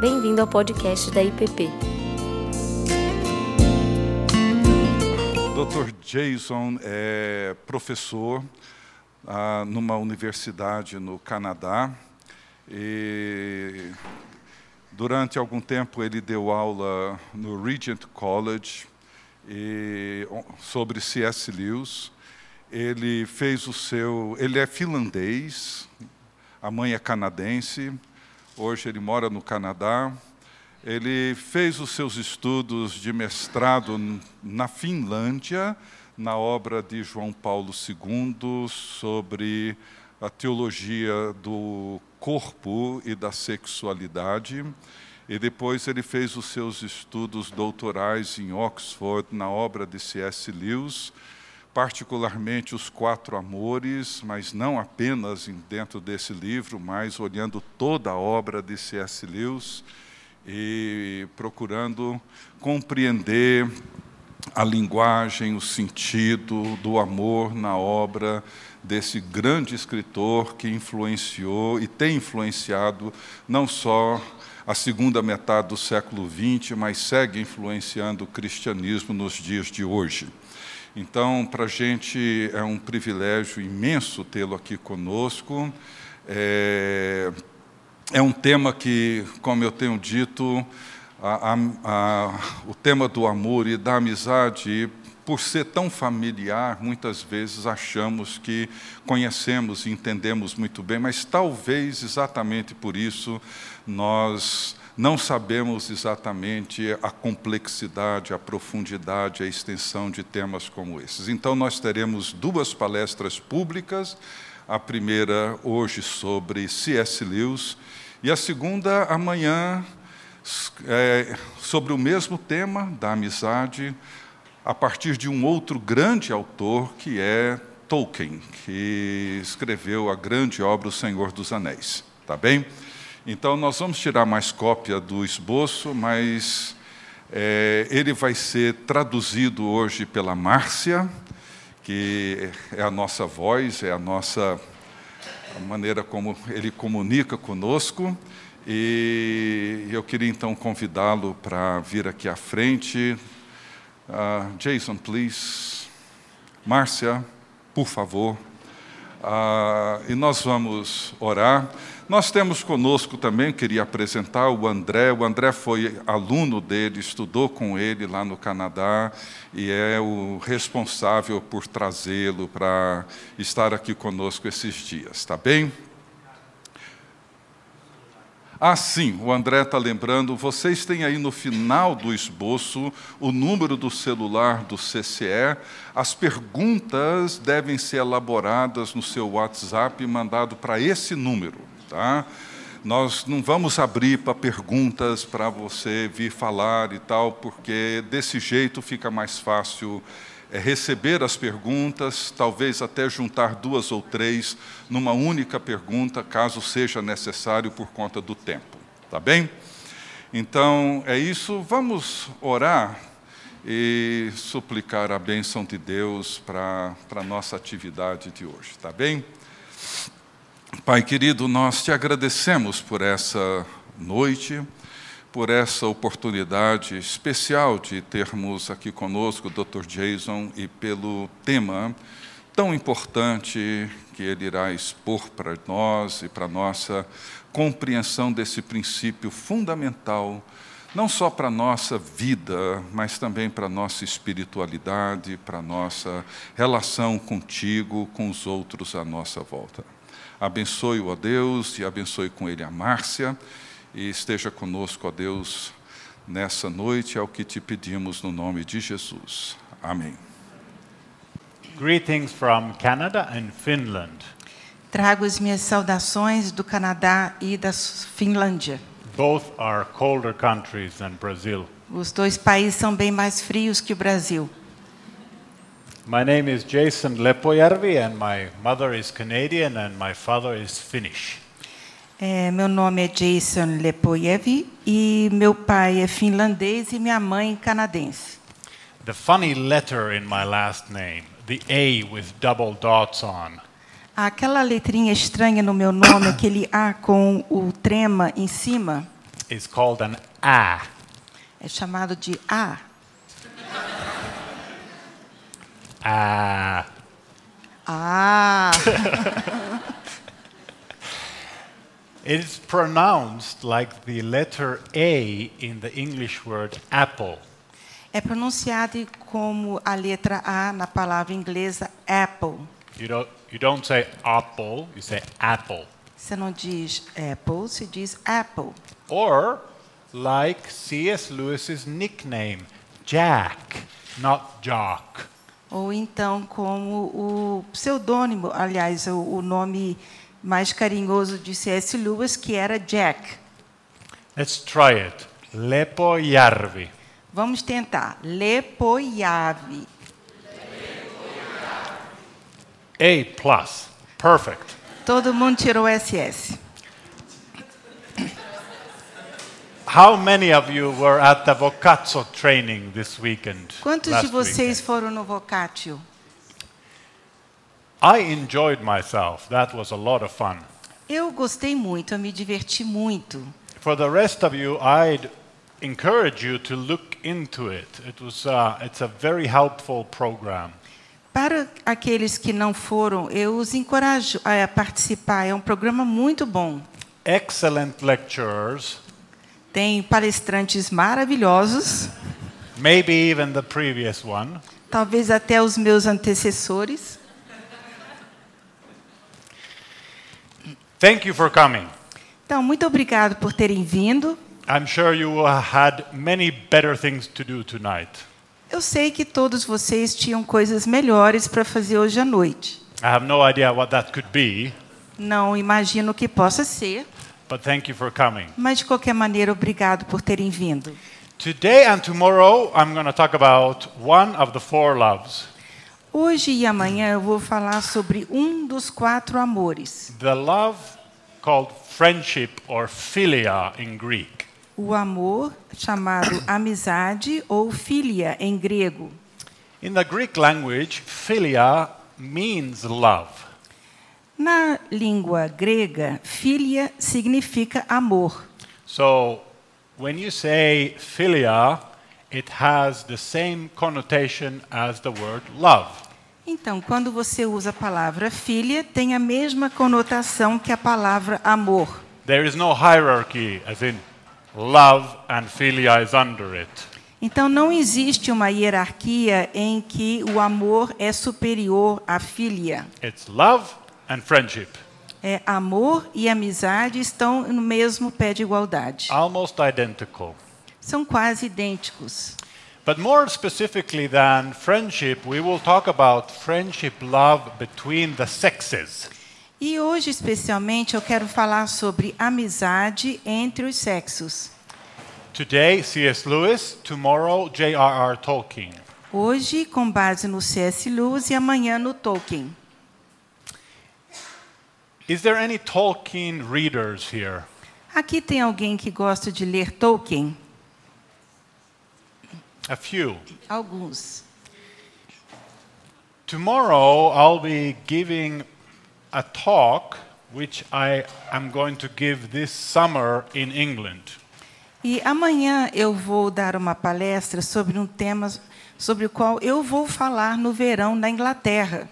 Bem-vindo ao podcast da IPP. Dr. Jason é professor ah, numa universidade no Canadá e durante algum tempo ele deu aula no Regent College e, sobre C.S. Lewis. Ele fez o seu, ele é finlandês, a mãe é canadense. Hoje ele mora no Canadá. Ele fez os seus estudos de mestrado na Finlândia, na obra de João Paulo II sobre a teologia do corpo e da sexualidade. E depois ele fez os seus estudos doutorais em Oxford, na obra de C.S. Lewis, particularmente os quatro amores, mas não apenas dentro desse livro, mas olhando toda a obra de C.S. Lewis e procurando compreender a linguagem, o sentido do amor na obra desse grande escritor que influenciou e tem influenciado não só a segunda metade do século XX, mas segue influenciando o cristianismo nos dias de hoje. Então, para a gente é um privilégio imenso tê-lo aqui conosco. É, é um tema que, como eu tenho dito, a, a, a, o tema do amor e da amizade, por ser tão familiar, muitas vezes achamos que conhecemos e entendemos muito bem, mas talvez exatamente por isso nós não sabemos exatamente a complexidade, a profundidade, a extensão de temas como esses. Então, nós teremos duas palestras públicas. A primeira hoje sobre C.S. Lewis e a segunda, amanhã, é, sobre o mesmo tema da amizade, a partir de um outro grande autor, que é Tolkien, que escreveu a grande obra O Senhor dos Anéis. Tá bem? Então, nós vamos tirar mais cópia do esboço, mas é, ele vai ser traduzido hoje pela Márcia, que é a nossa voz, é a nossa a maneira como ele comunica conosco. E eu queria então convidá-lo para vir aqui à frente. Uh, Jason, please. Márcia, por favor. Uh, e nós vamos orar. Nós temos conosco também, queria apresentar o André. O André foi aluno dele, estudou com ele lá no Canadá e é o responsável por trazê-lo para estar aqui conosco esses dias, tá bem? Ah, sim, o André está lembrando, vocês têm aí no final do esboço o número do celular do CCE. As perguntas devem ser elaboradas no seu WhatsApp e mandado para esse número. Tá? Nós não vamos abrir para perguntas para você vir falar e tal, porque desse jeito fica mais fácil é, receber as perguntas, talvez até juntar duas ou três numa única pergunta, caso seja necessário por conta do tempo. Tá bem? Então é isso. Vamos orar e suplicar a bênção de Deus para a nossa atividade de hoje. Tá bem? Pai querido, nós te agradecemos por essa noite, por essa oportunidade especial de termos aqui conosco o Dr. Jason e pelo tema tão importante que ele irá expor para nós e para nossa compreensão desse princípio fundamental, não só para a nossa vida, mas também para a nossa espiritualidade, para a nossa relação contigo, com os outros à nossa volta. Abençoe-o, ó Deus, e abençoe com ele a Márcia, e esteja conosco, ó Deus, nessa noite, é o que te pedimos no nome de Jesus. Amém. Greetings from Canada and Finland. Trago as minhas saudações do Canadá e da Finlândia. Both are colder countries than Brazil. Os dois países são bem mais frios que o Brasil. My name is Jason Lepojärvi and my mother is Canadian and my father is Finnish. É, meu nome é Jason Lepojärvi e meu pai é finlandês e minha mãe canadense. The funny letter in my last name, the A with double dots on. Aquela letrinha estranha no meu nome, aquele A com o trema em cima. is called an A. É chamado de A. Ah, It is pronounced like the letter A in the English word apple. é pronunciado como a letra A na palavra inglesa apple. You don't, you don't say apple, you say apple. Você não diz apple, se diz apple. Or like C.S. Lewis's nickname, Jack, not Jock. Ou então como o pseudônimo, aliás, o, o nome mais carinhoso de C.S. Lewis, que era Jack. Let's try it. Lepojärvi. Vamos tentar. Lepoiave. A plus. Perfect. Todo mundo tirou SS. How many of you were at the training this weekend? Quantos de vocês weekend? foram no Vocatio? I enjoyed myself. That was a lot of fun. Eu gostei muito, eu me diverti muito. For the rest of you, I'd encourage you to look into it. It was, uh, it's a very helpful program. Para aqueles que não foram, eu os encorajo a participar. É um programa muito bom. Excellent lecturers, Tem palestrantes maravilhosos, maybe even the previous one. talvez até os meus antecessores. Thank you for coming. Então, muito obrigado por terem vindo. I'm sure you had many better things to do tonight. Eu sei que todos vocês tinham coisas melhores para fazer hoje à noite. I have no idea what that could be, Não imagino que possa ser, but thank you for coming. mas de qualquer maneira, obrigado por terem vindo. Today and tomorrow, I'm going to talk about one of the four loves Hoje e amanhã eu vou falar sobre um dos quatro amores, the love called friendship or philia in Greek. o amor chamado amizade ou filia em grego. In the Greek language, philia means love. Na língua grega, filia significa amor. So when you say philia, it has the same connotation as the word love. Então, quando você usa a palavra filia, tem a mesma conotação que a palavra amor. There is no hierarchy, as in love and philia is under it. Então, não existe uma hierarquia em que o amor é superior à filia. It's love and friendship, É, amor e amizade estão no mesmo pé de igualdade. almost identical. São quase idênticos. But more specifically than friendship, we will talk about friendship love between the sexes. E hoje, especialmente, eu quero falar sobre amizade entre os sexos. Today, C.S. Lewis, tomorrow, J.R.R. Tolkien. Hoje, com base no C.S. Lewis e amanhã no Tolkien. Is there any Tolkien readers here? Aqui tem alguém que gosta de ler Tolkien? A few. Alguns. Tomorrow, I'll be giving a talk which I am going to give this summer in England. E amanhã eu vou dar uma palestra sobre um tema sobre o qual eu vou falar no verão na Inglaterra.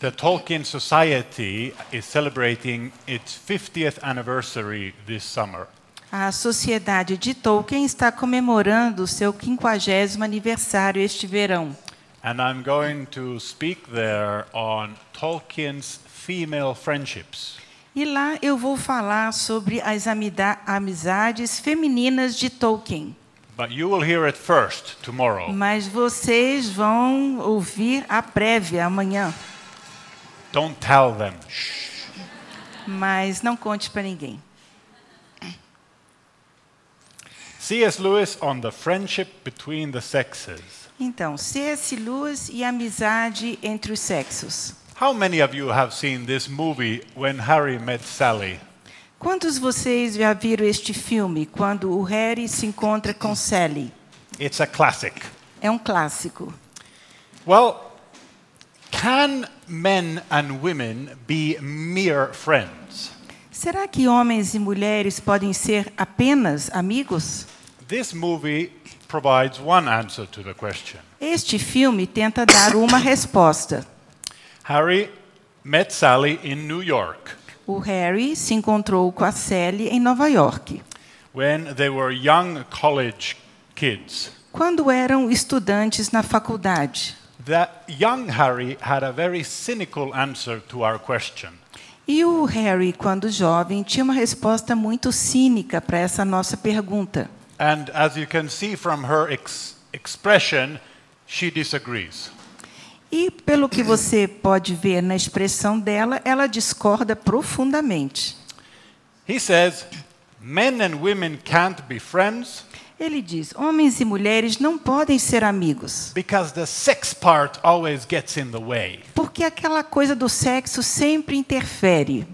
The Tolkien Society is celebrating its 50th anniversary this summer. A Sociedade de Tolkien está comemorando o seu 50º aniversário este verão. And I'm going to speak there on Tolkien's female friendships. E lá eu vou falar sobre as amizades femininas de Tolkien. But you will hear it first tomorrow. Mas vocês vão ouvir a prévia amanhã. Don't tell them. Mas não conte para ninguém. C.S. Lewis on the friendship between the sexes. Então, C.S. Lewis e amizade entre os sexos. How many of you have seen this movie When Harry Met Sally? Quantos de vocês já viram este filme, quando o Harry se encontra com Sally? It's a classic. É um clássico. Well, can men and women be mere friends? Será que homens e mulheres podem ser apenas amigos? This movie provides one answer to the question. Este filme tenta dar uma resposta. Harry met Sally in New York O Harry se encontrou com a Sally em Nova York, when they were young college kids. quando eram estudantes na faculdade. That young Harry had a very cynical answer to our question. E o Harry, quando jovem, tinha uma resposta muito cínica para essa nossa pergunta. And as you can see from her ex- expression, she disagrees. E pelo que você pode ver na expressão dela, ela discorda profundamente. He says, Men and women can't be friends Ele diz: homens e mulheres não podem ser amigos, because the sex part always gets in the way. porque aquela coisa do sexo sempre interfere.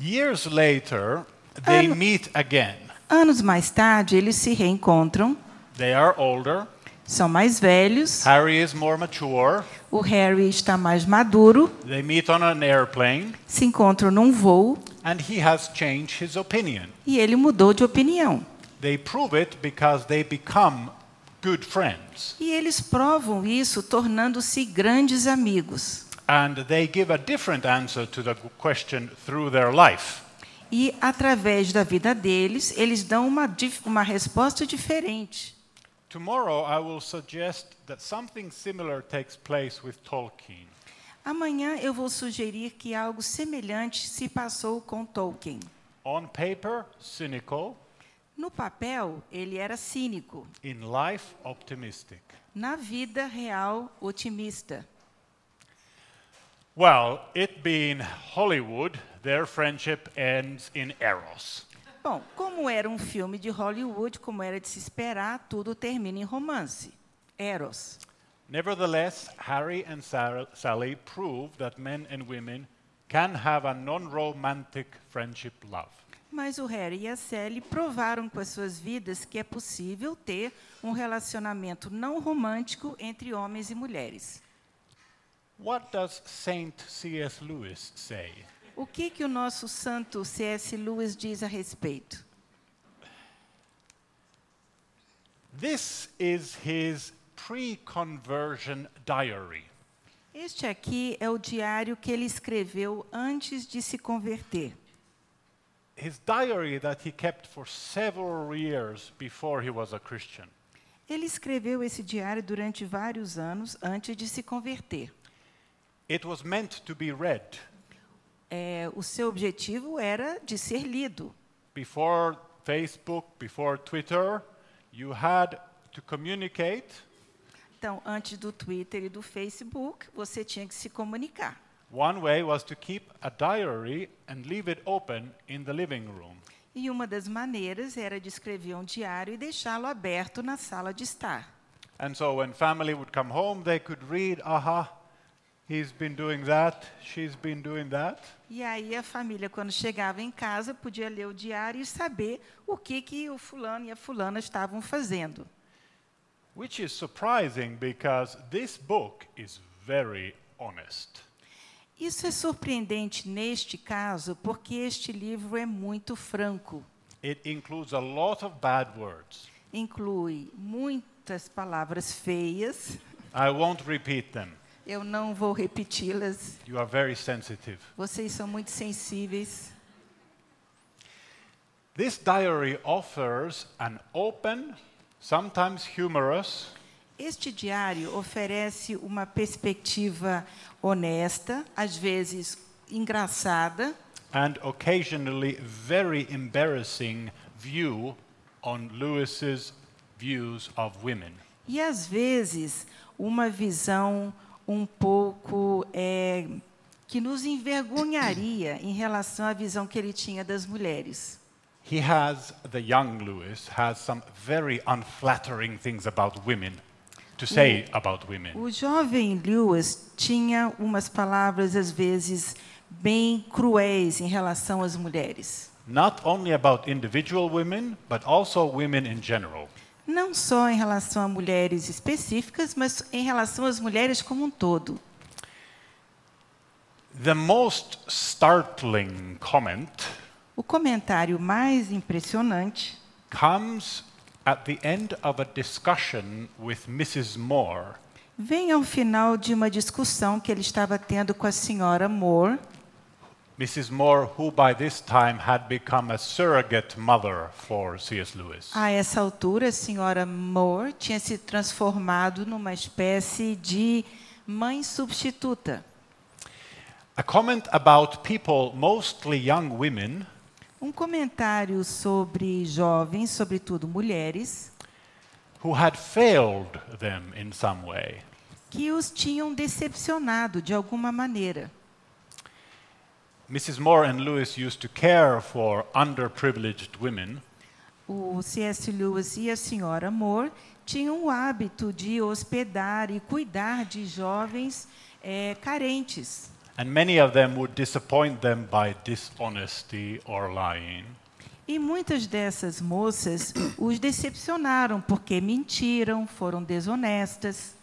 Years later, they meet again. Anos mais tarde, eles se reencontram, They are older. são mais velhos, Harry is more mature. o Harry está mais maduro, They meet on an airplane, se encontram num voo and he has changed his opinion. e ele mudou de opinião. They prove it because they become good friends. E eles provam isso tornando-se grandes amigos. And they give a different answer to the question through their life. E através da vida deles, eles dão uma, uma resposta diferente. Tomorrow, I will suggest that something similar takes place with Tolkien. Amanhã eu vou sugerir que algo semelhante se passou com Tolkien. On paper, cynical. No papel, ele era cínico. In life, optimistic. Na vida real, otimista. Well, it being Hollywood, their friendship ends in eros. Bom, como era um filme de Hollywood, como era de se esperar, tudo termina em romance. Eros. Nevertheless, Harry and Sar- Sally prove that men and women can have a non romantic friendship love. Mas o Harry e a Sally provaram com as suas vidas que é possível ter um relacionamento não romântico entre homens e mulheres. What does Saint C.S. Lewis say? O que, que o nosso santo C.S. Lewis diz a respeito? This is his pre conversion diary. Este aqui é o diário que ele escreveu antes de se converter. His diary that he kept for several years before he was a Christian. Ele escreveu esse diário durante vários anos antes de se converter. It was meant to be read É, o seu objetivo era de ser lido. before Facebook, before Twitter. You had to communicate Então, antes do Twitter e do Facebook, você tinha que se comunicar. One way was to keep a diary and leave it open in the living room. E uma das maneiras era de escrever um diário e deixá-lo aberto na sala de estar. And so when family would come home, they could read, aha, he's been doing that, she's been doing that. E aí a família, quando chegava em casa, podia ler o diário e saber o que, que o fulano e a fulana estavam fazendo. Which is surprising because this book is very honest. Isso é surpreendente neste caso, porque este livro é muito franco. It includes a lot of bad words. Inclui muitas palavras feias. I won't repeat them. Eu não vou repeti-las. You are very sensitive. Vocês são muito sensíveis. This diary offers an open, sometimes humorous, Este diário oferece uma perspectiva honesta, às vezes engraçada, and occasionally very embarrassing view on Lewis's views of women. e às vezes uma visão um pouco é, que nos envergonharia em relação à visão que ele tinha das mulheres. He has, the young Lewis, has some very unflattering things about women to say about women. O jovem Lewis tinha umas palavras às vezes bem cruéis em relação às mulheres. Not only about individual women, but also women in general. Não só em relação a mulheres específicas, mas em relação às mulheres como um todo. The most startling comment O comentário mais impressionante comes at the end of a discussion with Mrs. Moore. vem ao final de uma discussão que ele estava tendo com a senhora Moore, Mrs. Moore, who by this time had become a surrogate mother for C.S. Lewis. A essa altura, a senhora Moore tinha se transformado numa espécie de mãe substituta. A comment about people, mostly young women, Um comentário sobre jovens, sobretudo mulheres, who had failed them in some way. que os tinham decepcionado de alguma maneira. Mrs. Moore and Lewis used to care for underprivileged women, O C.S. Lewis e a senhora Moore tinham o hábito de hospedar e cuidar de jovens eh, carentes. And many of them would disappoint them by dishonesty or lying. E muitas dessas moças os decepcionaram porque mentiram, foram desonestas.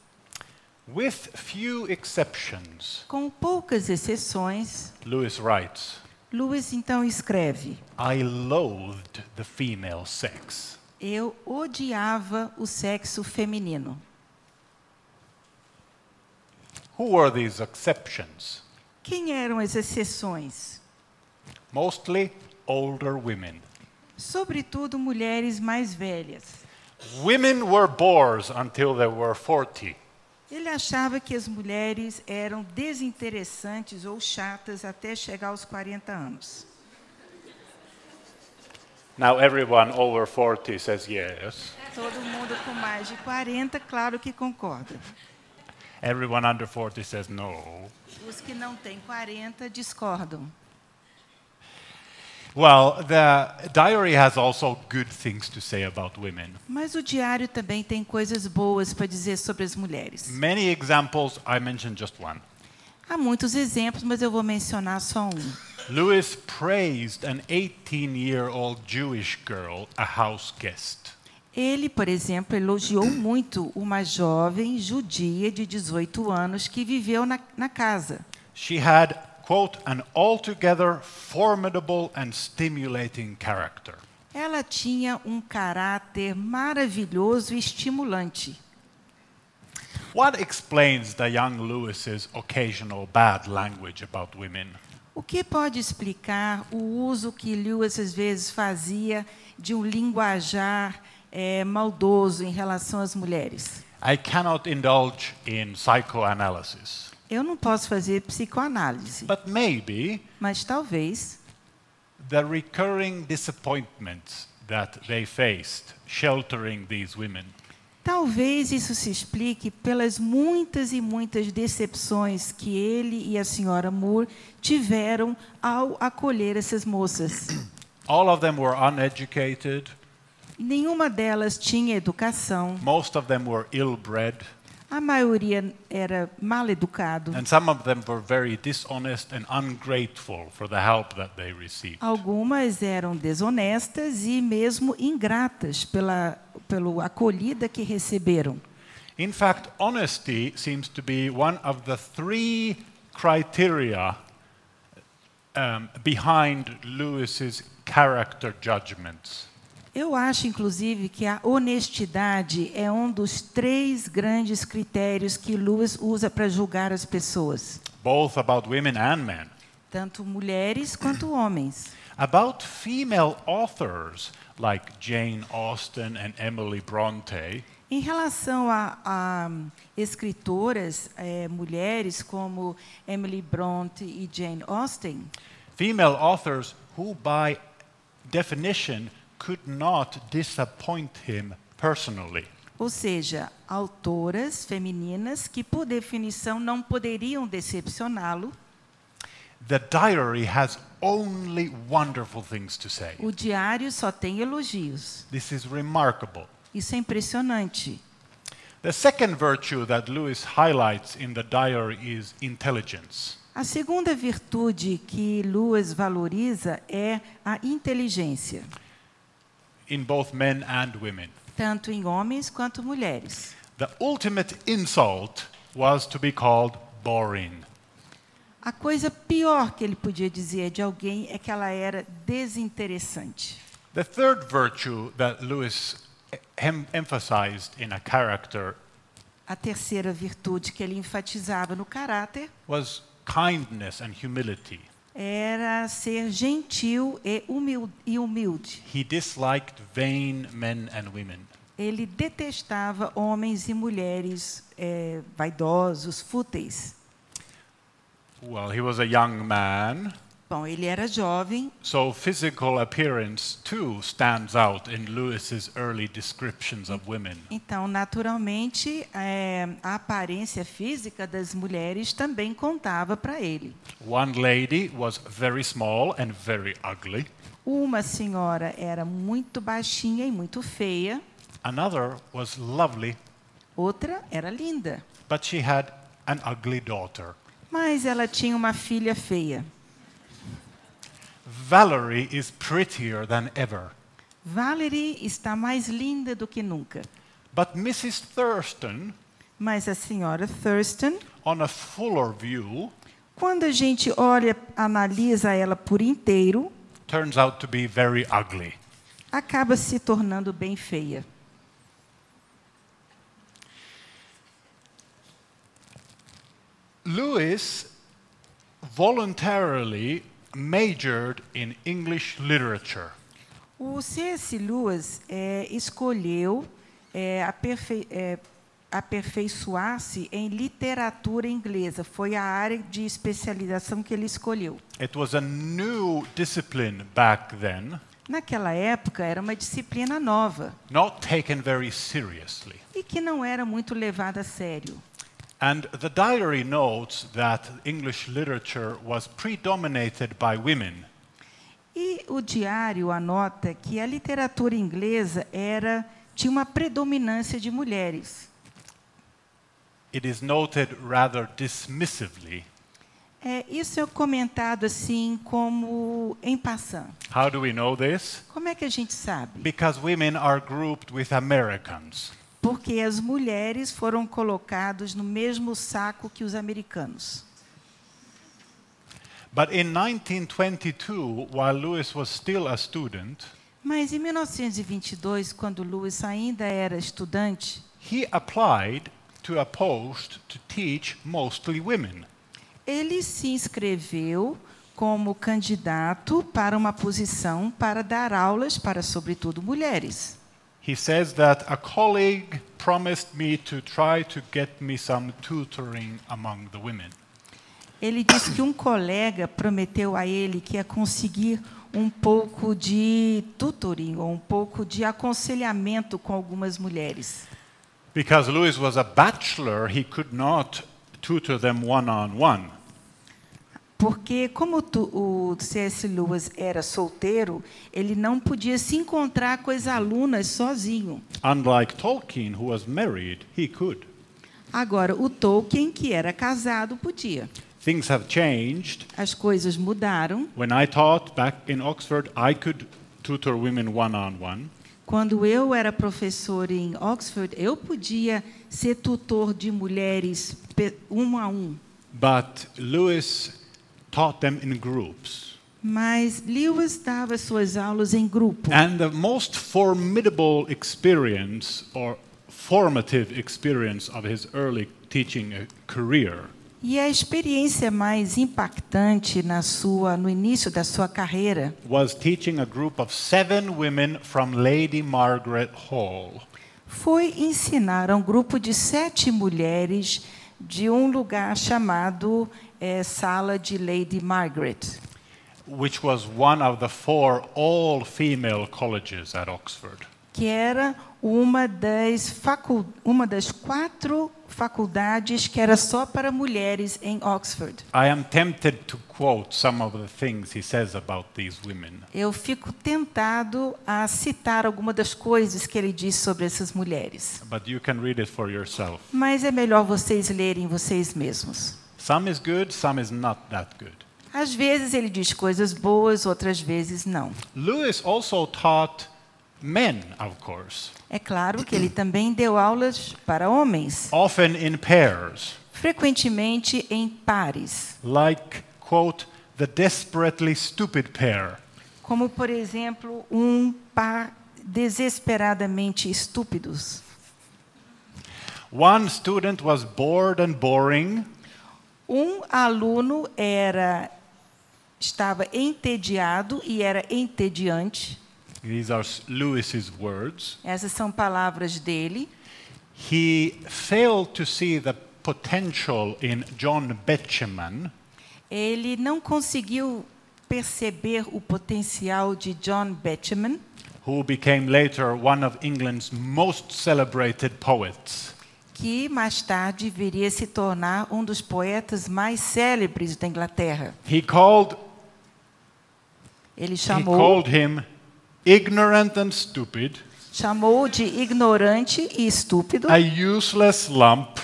With few exceptions, Com poucas exceções, Lewis writes, Lewis então escreve: I loathed the female sex. Eu odiava o sexo feminino. Who were these exceptions? Quem eram as exceções? Mostly older women. Sobretudo mulheres mais velhas. Women were bores until they were 40. Ele achava que as mulheres eram desinteressantes ou chatas até chegar aos 40 anos. Now everyone over 40 says yes. Todo mundo com mais de 40, claro que concorda. Everyone under 40 says no. Os que não têm 40 discordam. Well, the diary has also good things to say about women. Mas o diário também tem coisas boas para dizer sobre as mulheres. Many examples, I mentioned just one. Há muitos exemplos, mas eu vou mencionar só um. Lewis praised an 18 year old Jewish girl, a house guest. Ele, por exemplo, elogiou muito uma jovem judia de 18 anos que viveu na, na casa. She had, quote, an altogether formidable and stimulating character. Ela tinha um caráter maravilhoso e estimulante. What explains the young Lewis's occasional bad language about women? O que pode explicar o uso que Lewis às vezes fazia de um linguajar eh, maldoso em relação às mulheres? I cannot indulge in psychoanalysis, Eu não posso fazer psicoanálise, but maybe mas talvez the recurring disappointments that they faced sheltering these women Talvez isso se explique pelas muitas e muitas decepções que ele e a senhora Moore tiveram ao acolher essas moças. All of them were uneducated, Nenhuma delas tinha educação, most of them were ill bred, a maioria era mal educado, and some of them were very dishonest and ungrateful for the help that they received. algumas eram desonestas e mesmo ingratas pela pela acolhida que receberam. In fact, honesty seems to be one of the three criteria um, behind Lewis's character judgments. Eu acho, inclusive, que a honestidade é um dos três grandes critérios que Lewis usa para julgar as pessoas, both about women and men. tanto mulheres quanto homens. About female authors like Jane Austen and Emily Bronte, Em relação a, a escritoras eh, mulheres como Emily Bronte e Jane Austen, female authors who, by definition, could not disappoint him personally. ou seja, autoras femininas que, por definição, não poderiam decepcioná-lo, The diary has only wonderful things to say. o diário só tem elogios. This is remarkable. Isso é impressionante. The second virtue that Lewis highlights in the diary is intelligence. A segunda virtude que Lewis valoriza é a inteligência, in both men and women. tanto em homens quanto mulheres. The ultimate insult was to be called boring. A coisa pior que ele podia dizer de alguém é que ela era desinteressante. The third virtue that Lewis em- emphasized in a character A terceira virtude que ele enfatizava no caráter was kindness and humility. Era ser gentil e humil- humilde. He disliked vain men and women. Ele detestava homens e mulheres eh, vaidosos, fúteis. Well, he was a young man, Bom, ele era jovem, so physical appearance too stands out in Lewis's early descriptions of women. então, naturalmente, eh, a aparência física das mulheres também contava para ele. One lady was very small and very ugly. Uma senhora era muito baixinha e muito feia, Another was lovely, outra era linda, but she had an ugly daughter. mas ela tinha uma filha feia. Valerie is prettier than ever. Valerie está mais linda do que nunca, But Mrs. Thurston, mas a senhora Thurston, on a fuller view, quando a gente olha, analisa ela por inteiro, turns out to be very ugly. acaba se tornando bem feia. Lewis voluntarily majored in English literature. O C.S. Lewis eh, escolheu eh, aperfei- eh, aperfeiçoar-se em literatura inglesa. Foi a área de especialização que ele escolheu. It was a new discipline back then, Naquela época, era uma disciplina nova not taken very seriously. e que não era muito levada a sério. And the diary notes that English literature was predominated by women. E o diário anota que a literatura inglesa era tinha uma predominância de mulheres. It is noted rather dismissively. É, isso é comentado assim como em passant. How do we know this? Como é que a gente sabe? Because women are grouped with Americans. Porque as mulheres foram colocadas no mesmo saco que os americanos. But in 1922, while Lewis was still a student, Mas em 1922, quando Lewis ainda era estudante, he applied to a post to teach mostly women. ele se inscreveu como candidato para uma posição para dar aulas para, sobretudo, mulheres. He says that a colleague promised me to try to get me some tutoring among the women. Ele disse que um colega prometeu a ele que ia conseguir um pouco de tutoring, ou um pouco de aconselhamento com algumas mulheres. Because Lewis was a bachelor, he could not tutor them one on one. Porque, como tu- o C.S. Lewis era solteiro, ele não podia se encontrar com as alunas sozinho. Unlike Tolkien, who was married, he could. Agora, o Tolkien, que era casado, podia. Things have changed. As coisas mudaram. When I taught back in Oxford, I could tutor women one on one. Quando eu era professor em Oxford, eu podia ser tutor de mulheres um a um. But Lewis taught them in groups. Mas Lewis dava suas aulas em grupo. And the most formidable experience or formative experience of his early teaching uh, career E a experiência mais impactante na sua, no início da sua carreira was teaching a group of seven women from Lady Margaret Hall. foi ensinar a um grupo de sete mulheres de um lugar chamado eh, Sala de Lady Margaret, which was one of the four all female colleges at Oxford. que era uma das, facul uma das quatro faculdades que era só para mulheres em Oxford. I am tempted to quote some of the things he says about these women. Eu fico tentado a citar alguma das coisas que ele diz sobre essas mulheres. But you can read it for yourself. Mas é melhor vocês lerem vocês mesmos. Some is good, some is not that good. Às vezes ele diz coisas boas, outras vezes não. Lewis also taught men, of course, É claro que ele também deu aulas para homens, often in pairs. frequentemente em pares, like, quote, the desperately stupid pair. como, por exemplo, um par desesperadamente estúpidos. One student was bored and boring, Um aluno era estava entediado e era entediante. these are Lewis's words. Essas são palavras dele. He failed to see the potential in John Betjeman, Ele não conseguiu perceber o potencial de John Betjeman, who became later one of England's most celebrated poets. Que mais tarde viria a se tornar um dos poetas mais célebres da Inglaterra. He called, Ele he chamou, called him ignorant and stupid, chamou de ignorante e estúpido, a useless lump,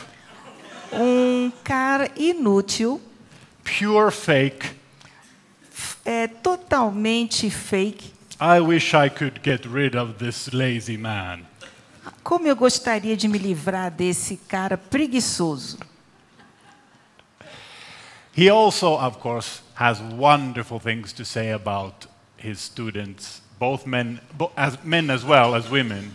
um cara inútil, pure fake. é totalmente fake. I wish I could get rid of this lazy man. Como eu gostaria de me livrar desse cara preguiçoso. He also, of course, has wonderful things to say about his students, both men, as men as well as women.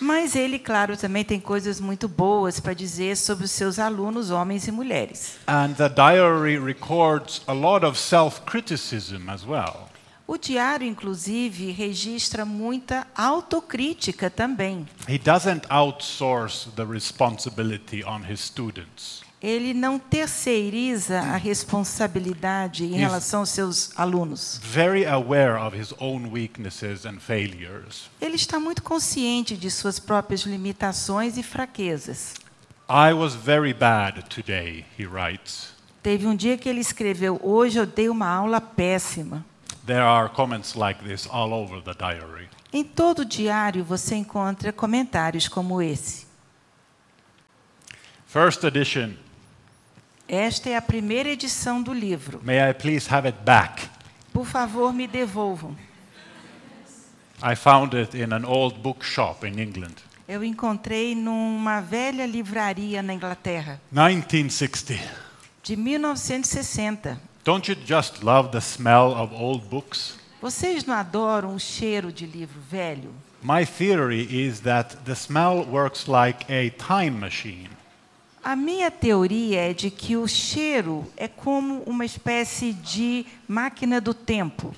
Mas ele, claro, também tem coisas muito boas para dizer sobre os seus alunos, homens e mulheres. And the diary records a lot of self-criticism as well. O diário, inclusive, registra muita autocrítica também. He doesn't outsource the responsibility on his students. Ele não terceiriza a responsabilidade em Isso. relação aos seus alunos. Very aware of his own weaknesses and failures. Ele está muito consciente de suas próprias limitações e fraquezas. I was very bad today, he writes. Teve um dia que ele escreveu: Hoje eu dei uma aula péssima. There are comments like this all over the diary. Em todo diário você encontra comentários como esse. First edition. Esta é a primeira edição do livro. May I please have it back? Por favor, me devolvam. I found it in an old bookshop in England. Eu encontrei numa velha livraria na Inglaterra, 1960. de 1960. Don't you just love the smell of old books? Vocês não adoram o cheiro de livro velho? My theory is that the smell works like a time machine. A minha teoria é de que o cheiro é como uma espécie de máquina do tempo.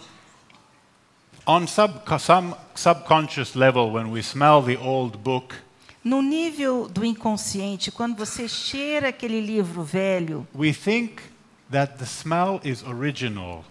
On sub- some subconscious level, when we smell the old book, No nível do inconsciente, quando você cheira aquele livro velho, we think that the smell is original.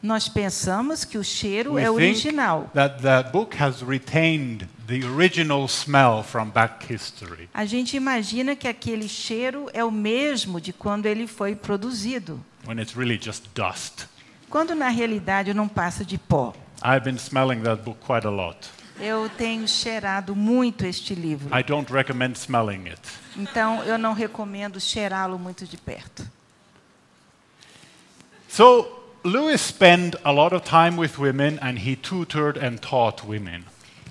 nós pensamos que o cheiro We é original. that the book has retained the original smell from back history. A gente imagina que aquele cheiro é o mesmo de quando ele foi produzido, when it's really just dust. quando na realidade não passa de pó. I've been smelling that book quite a lot. Eu tenho cheirado muito este livro, I don't recommend smelling it. então eu não recomendo cheirá-lo muito de perto. So, Lewis spent a lot of time with women and he tutored and taught women.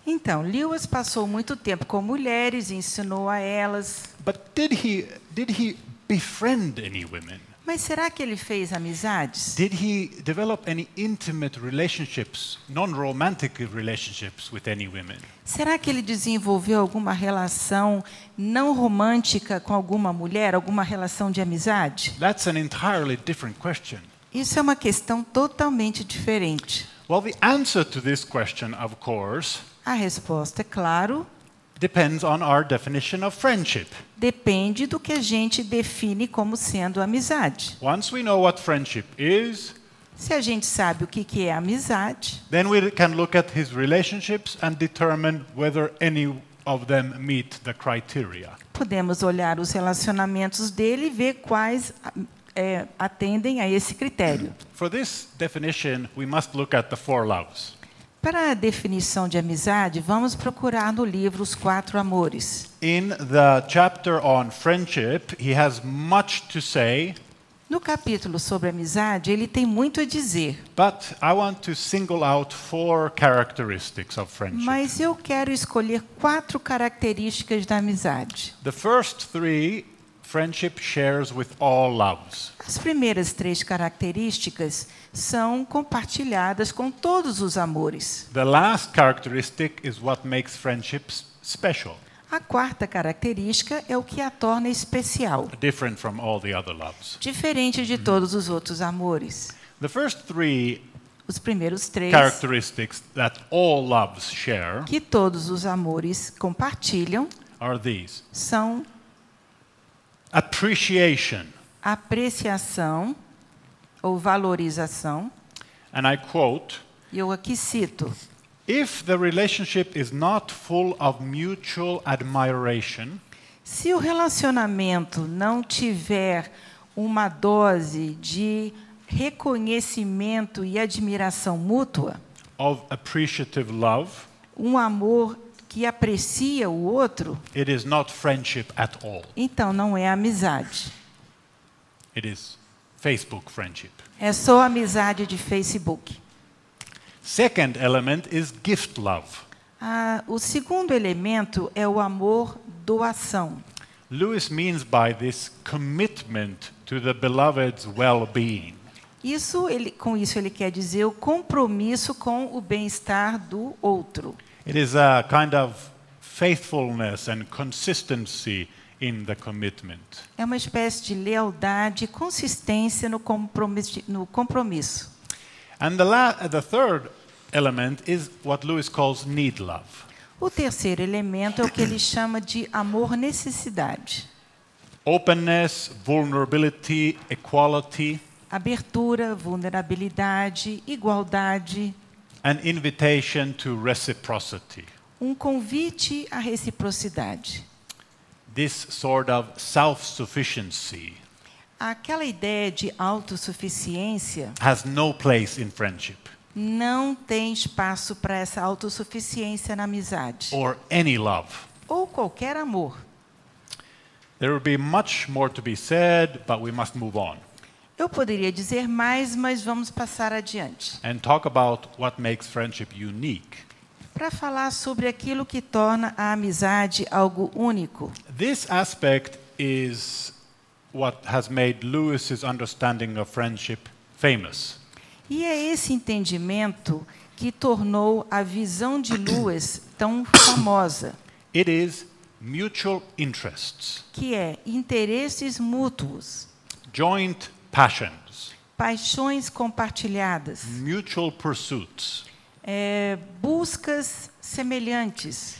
Então, Lewis passou muito tempo com mulheres, ensinou a elas. But did he, did he befriend any women? Mas será que ele fez amizades? Did he develop any intimate relationships, non romantic relationships with any women? Será que ele desenvolveu alguma relação não romântica com alguma mulher, alguma relação de amizade? That's an entirely different question. Isso é uma questão totalmente diferente. Well, the answer to this question, of course, A resposta, é claro, depends on our definition of friendship. depende do que a gente define como sendo amizade. Once we know what friendship is, Se a gente sabe o que que é amizade, then we can look at his relationships and determine whether any of them meet the criteria. podemos olhar os relacionamentos dele e ver quais é, atendem a esse critério. For this definition, we must look at the four loves. Para a definição de amizade, vamos procurar no livro Os Quatro Amores. In the chapter on friendship, he has much to say, No capítulo sobre amizade, ele tem muito a dizer, but I want to single out four characteristics of friendship. mas eu quero escolher quatro características da amizade. The first three friendship shares with all loves. As primeiras três características são compartilhadas com todos os amores. The last characteristic is what makes friendships special, A quarta característica é o que a torna especial, different from all the other loves. diferente de todos os outros amores. The first three Os primeiros três characteristics that all loves share que todos os amores compartilham are these são appreciation, apreciação ou valorização. and I quote, E eu aqui cito: if the relationship is not full of mutual admiration, se o relacionamento não tiver uma dose de reconhecimento e admiração mútua, of appreciative love, um amor que aprecia o outro, it is not friendship at all. então não é amizade. It is Facebook friendship. É só amizade de Facebook. Second element is gift love. Ah, o segundo elemento é o amor doação. Lewis means by this commitment to the beloved's well-being. Isso, ele, com isso, ele quer dizer o compromisso com o bem-estar do outro. It is a kind of faithfulness and consistency in the commitment. É uma espécie de lealdade e consistência no compromisso. No compromisso. And the, la- the third element is what Lewis calls need love. O terceiro elemento é o que ele chama de amor-necessidade. Openness, vulnerability, equality, Abertura, vulnerabilidade, igualdade, an invitation to reciprocity. um convite à reciprocidade. This sort of self sufficiency Aquela ideia de autossuficiência has no place in friendship não tem espaço para essa autossuficiência na amizade or any love. ou qualquer amor. There will be much more to be said, but we must move on Eu poderia dizer mais, mas vamos passar adiante. and talk about what makes friendship unique. Para falar sobre aquilo que torna a amizade algo único. This aspect is what has made Lewis's understanding of friendship famous. E é esse entendimento que tornou a visão de Lewis tão famosa, It is mutual interests, que é interesses mútuos, joint passions, paixões compartilhadas, mutual pursuits. é, buscas semelhantes.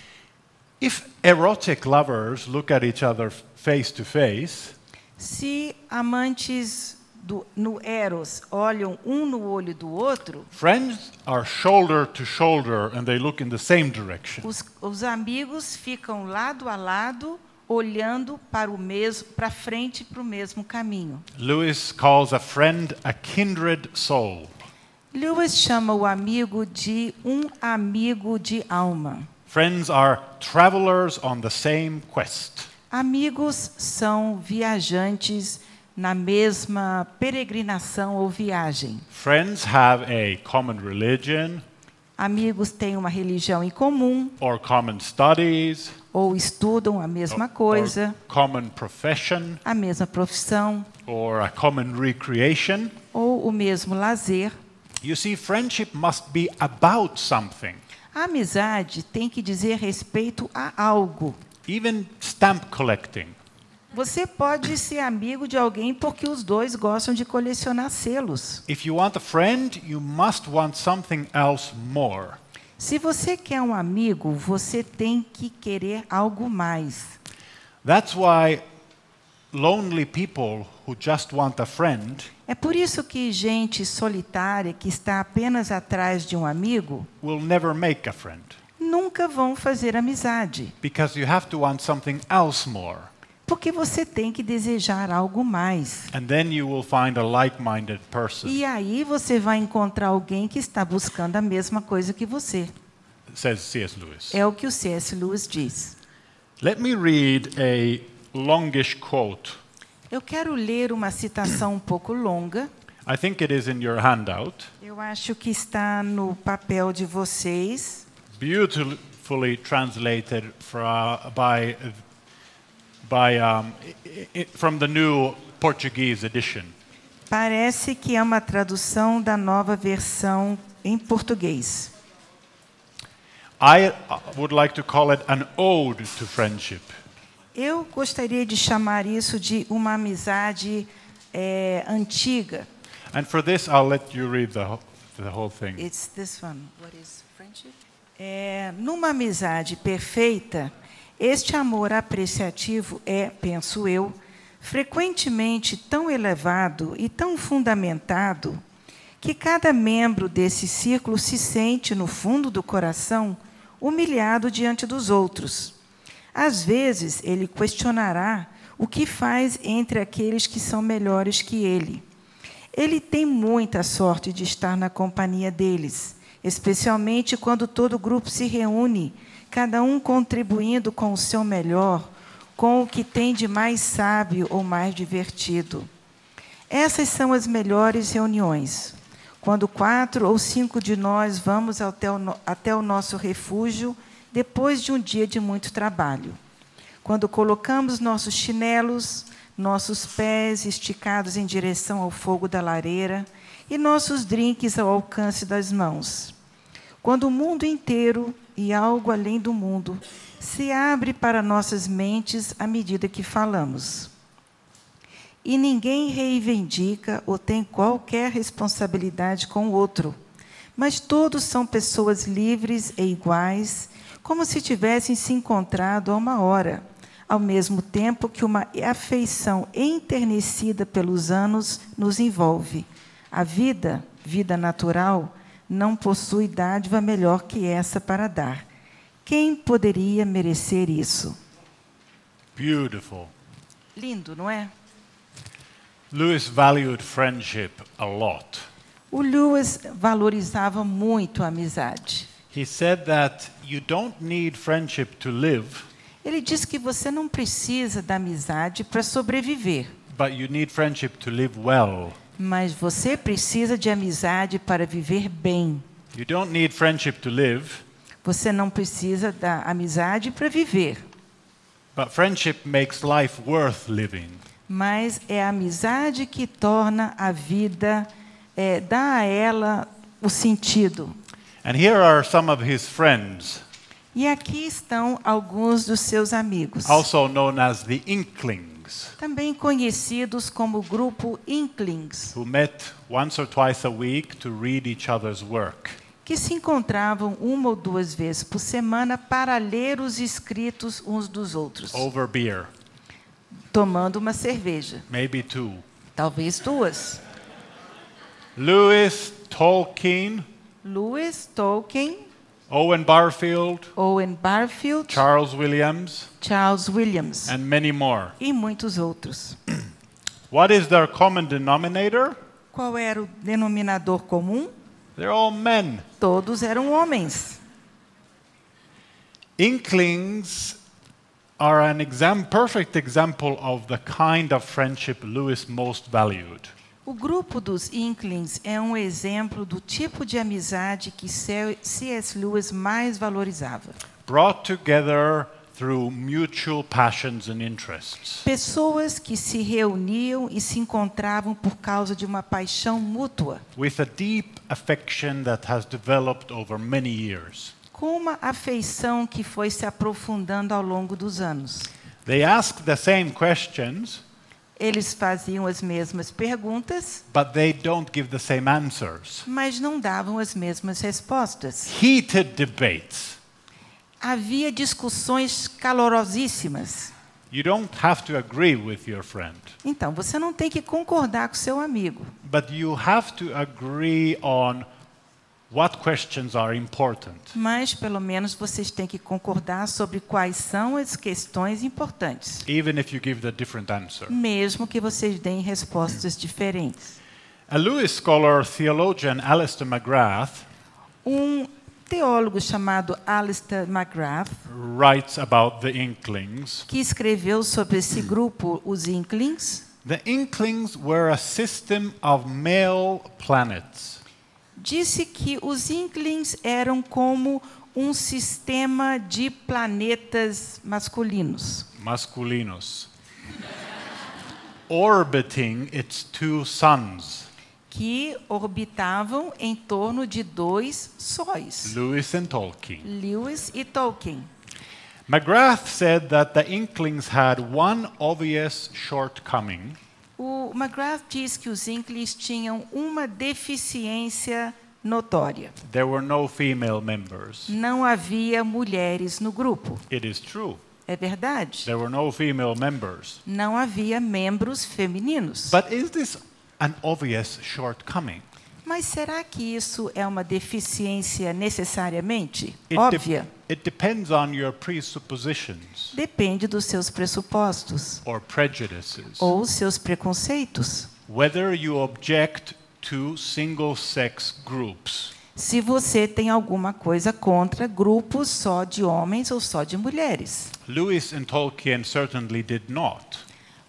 If erotic lovers look at each other face to face, Se amantes do, no Eros olham um no olho do outro, friends are shoulder to shoulder and they look in the same direction. os, os amigos ficam lado a lado, olhando para o mesmo, para frente para o mesmo caminho. Lewis calls a friend a kindred soul. Lewis chama o amigo de um amigo de alma. Friends are travelers on the same quest. Amigos são viajantes na mesma peregrinação ou viagem. Friends have a common religion Amigos têm uma religião em comum or common studies ou estudam a mesma coisa, common profession a mesma profissão or a common recreation. ou o mesmo lazer. You see, friendship must be about something. A amizade tem que dizer respeito a algo. Even stamp collecting. Você pode ser amigo de alguém porque os dois gostam de colecionar selos. If you want a friend, you must want something else more. Se você quer um amigo, você tem que querer algo mais. That's why lonely people who just want a friend É por isso que gente solitária que está apenas atrás de um amigo will never make a friend nunca vão fazer amizade, because you have to want something else more. Porque você tem que desejar algo mais. And then you will find a like E aí você vai encontrar alguém que está buscando a mesma coisa que você. says C.S. Lewis. É o que o C.S. Lewis diz. Let me read a longish quote. Eu quero ler uma citação um pouco longa. I think it is in your handout. Eu acho que está no papel de vocês. Beautifully translated by by, um, from the new Portuguese edition. Parece que é uma tradução da nova versão em português. I uh, would like to call it an ode to friendship. Eu gostaria de chamar isso de uma amizade eh, antiga. And for this, I'll let you read the, whole- the whole thing. It's this one. What is friendship? É, numa amizade perfeita, este amor apreciativo é, penso eu, frequentemente tão elevado e tão fundamentado que cada membro desse círculo se sente, no fundo do coração, humilhado diante dos outros. Às vezes, ele questionará o que faz entre aqueles que são melhores que ele. Ele tem muita sorte de estar na companhia deles, especialmente quando todo o grupo se reúne, cada um contribuindo com o seu melhor, com o que tem de mais sábio ou mais divertido. Essas são as melhores reuniões. Quando quatro ou cinco de nós vamos até o, até o nosso refúgio depois de um dia de muito trabalho. Quando colocamos nossos chinelos, nossos pés esticados em direção ao fogo da lareira e nossos drinks ao alcance das mãos. Quando o mundo inteiro e algo além do mundo se abre para nossas mentes à medida que falamos. E ninguém reivindica ou tem qualquer responsabilidade com o outro, mas todos são pessoas livres e iguais, como se tivessem se encontrado há uma hora, ao mesmo tempo que uma afeição enternecida pelos anos nos envolve. A vida, vida natural, não possui dádiva melhor que essa para dar. Quem poderia merecer isso? Beautiful. Lindo, não é? Lewis valued friendship a lot. O Lewis valorizava muito a amizade. He said that you don't need friendship to live, Ele diz que você não precisa da amizade para sobreviver, but you need friendship to live well. Mas você precisa de amizade para viver bem. You don't need friendship to live, Você não precisa da amizade para viver, but friendship makes life worth living. mas é a amizade que torna a vida, é, dá a ela o sentido. And here are some of his friends, E aqui estão alguns dos seus amigos, also known as the Inklings, também conhecidos como grupo Inklings. who met once or twice a week to read each other's work. que se encontravam uma ou duas vezes por semana para ler os escritos uns dos outros, over beer, tomando uma cerveja, maybe two. talvez duas. Lewis, Tolkien, Lewis, Tolkien, Owen Barfield, Owen Barfield, Charles Williams, Charles Williams and many more. e muitos outros. What is their common denominator? Qual era o denominador comum? They're all men. Todos eram homens. Inklings are an exam- perfect example of the kind of friendship Lewis most valued. O grupo dos Inklings é um exemplo do tipo de amizade que C.S. Lewis mais valorizava. Brought together through mutual passions and interests. Pessoas que se reuniam e se encontravam por causa de uma paixão mútua, with a deep affection that has developed over many years. com uma afeição que foi se aprofundando ao longo dos anos. They ask the same questions, Eles faziam as mesmas perguntas, but they don't give the same answers. mas não davam as mesmas respostas. Heated debates. Havia discussões calorosíssimas. You don't have to agree with your friend, Então, você não tem que concordar com seu amigo, but you have to agree on what questions are important. mas pelo menos vocês têm que concordar sobre quais são as questões importantes, even if you give the different answer. mesmo que vocês deem respostas diferentes. A Lewis scholar, theologian Alistair McGrath, Um teólogo chamado Alistair McGrath, writes about the Inklings. que escreveu sobre esse grupo, os Inklings, The Inklings were a system of male planets. Disse que os Inklings eram como um sistema de planetas masculinos masculinos, orbiting its two suns, que orbitavam em torno de dois sóis, Lewis and Tolkien. Lewis e Tolkien. McGrath said that the Inklings had one obvious shortcoming. O McGrath diz que os Inklings tinham uma deficiência notória. There were no female members. Não havia mulheres no grupo. It is true. É verdade? There were no female members. Não havia membros femininos. But is this an obvious shortcoming? Mas será que isso é uma deficiência necessariamente? It, de- Óbvia. it depends on your presuppositions Depende dos seus pressupostos or prejudices. ou seus preconceitos. Whether you object to single sex groups. Se você tem alguma coisa contra grupos só de homens ou só de mulheres. Lewis and Tolkien certainly did not.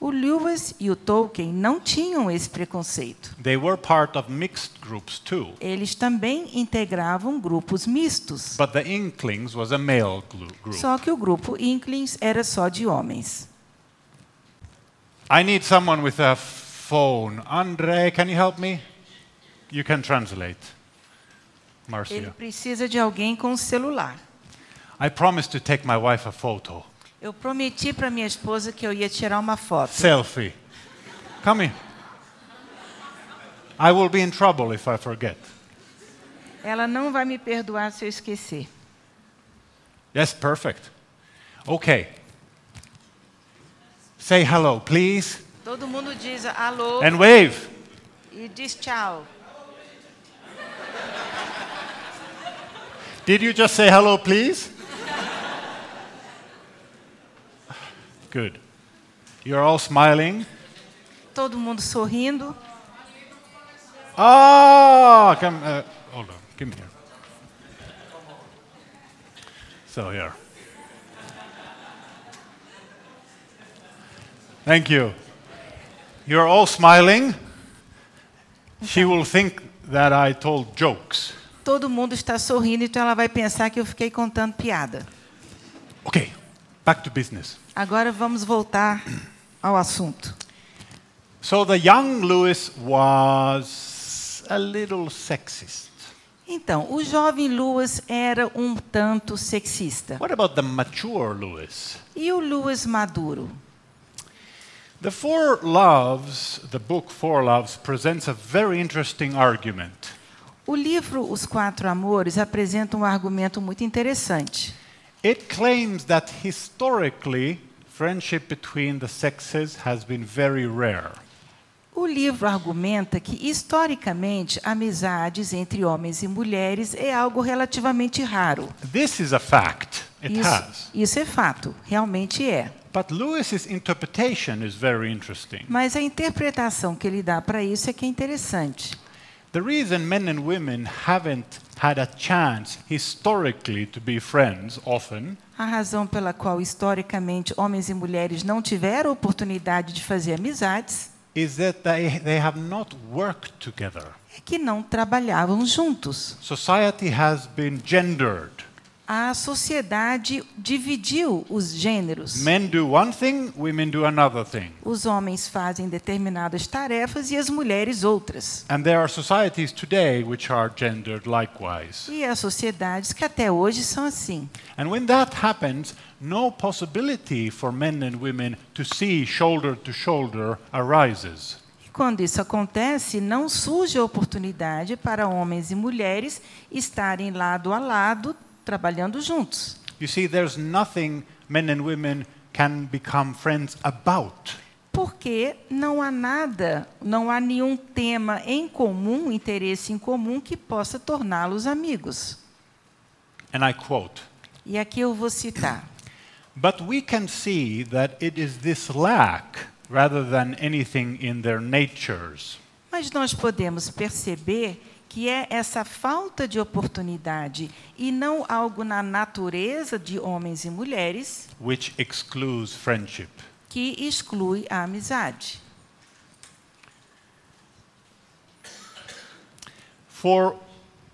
O Lewis e o Tolkien não tinham esse preconceito. They were part of mixed groups too. Eles também integravam grupos mistos. But the Inklings was a male glu- group. Só que o grupo Inklings era só de homens. I need someone with a phone. Andre, can you help me? You can translate. Ele Marcia. precisa de alguém com celular. I promised to take my wife a photo. Eu prometi para minha esposa que eu ia tirar uma foto. Selfie. Come here. I will be in trouble if I forget. Ela não vai me perdoar se eu esquecer. Yes, perfect. Okay. Say hello, please, Todo mundo diz alô and wave. e diz tchau. Did you just say hello, please? Good. You're all smiling. Todo mundo sorrindo. Ah, come. Uh, hold on. Give me here. So here. Thank you. You're all smiling. She will think that I told jokes. Todo mundo está sorrindo, então ela vai pensar que eu fiquei contando piada. Okay, back to business. Agora vamos voltar ao assunto. So the young Lewis was a little sexist. Então, o jovem Lewis era um tanto sexista. What about the mature Lewis? E o Lewis maduro? The Four Loves, the book Four Loves, presents a very interesting argument. O livro Os Quatro Amores apresenta um argumento muito interessante. It claims that historically, friendship between the sexes has been very rare. O livro argumenta que, historicamente, amizades entre homens e mulheres é algo relativamente raro. This is a fact. It Isso, has. isso é fato, realmente é. But Lewis's interpretation is very interesting. Mas a interpretação que ele dá para isso é que é interessante. The reason men and women haven't had a chance historically to be friends often A razão pela qual, historicamente, homens e mulheres não tiveram oportunidade de fazer amizades is that they, they have not worked together. é que não trabalhavam juntos. Society has been gendered. A sociedade dividiu os gêneros. Men do one thing, women do another thing. Os homens fazem determinadas tarefas e as mulheres outras. And there are societies today which are gendered likewise. E há sociedades que até hoje são assim. And when that happens, no possibility for men and women to see shoulder to shoulder arises. E quando isso acontece, não surge a oportunidade para homens e mulheres estarem lado a lado trabalhando juntos. You see, there's nothing men and women can become friends about. Porque não há nada, não há nenhum tema em comum, interesse em comum que possa torná-los amigos. And I quote E aqui eu vou citar. But we can see that it is this lack rather than anything in their natures Mas nós podemos perceber que é essa falta de oportunidade e não algo na natureza de homens e mulheres which excludes friendship. que exclui a amizade. For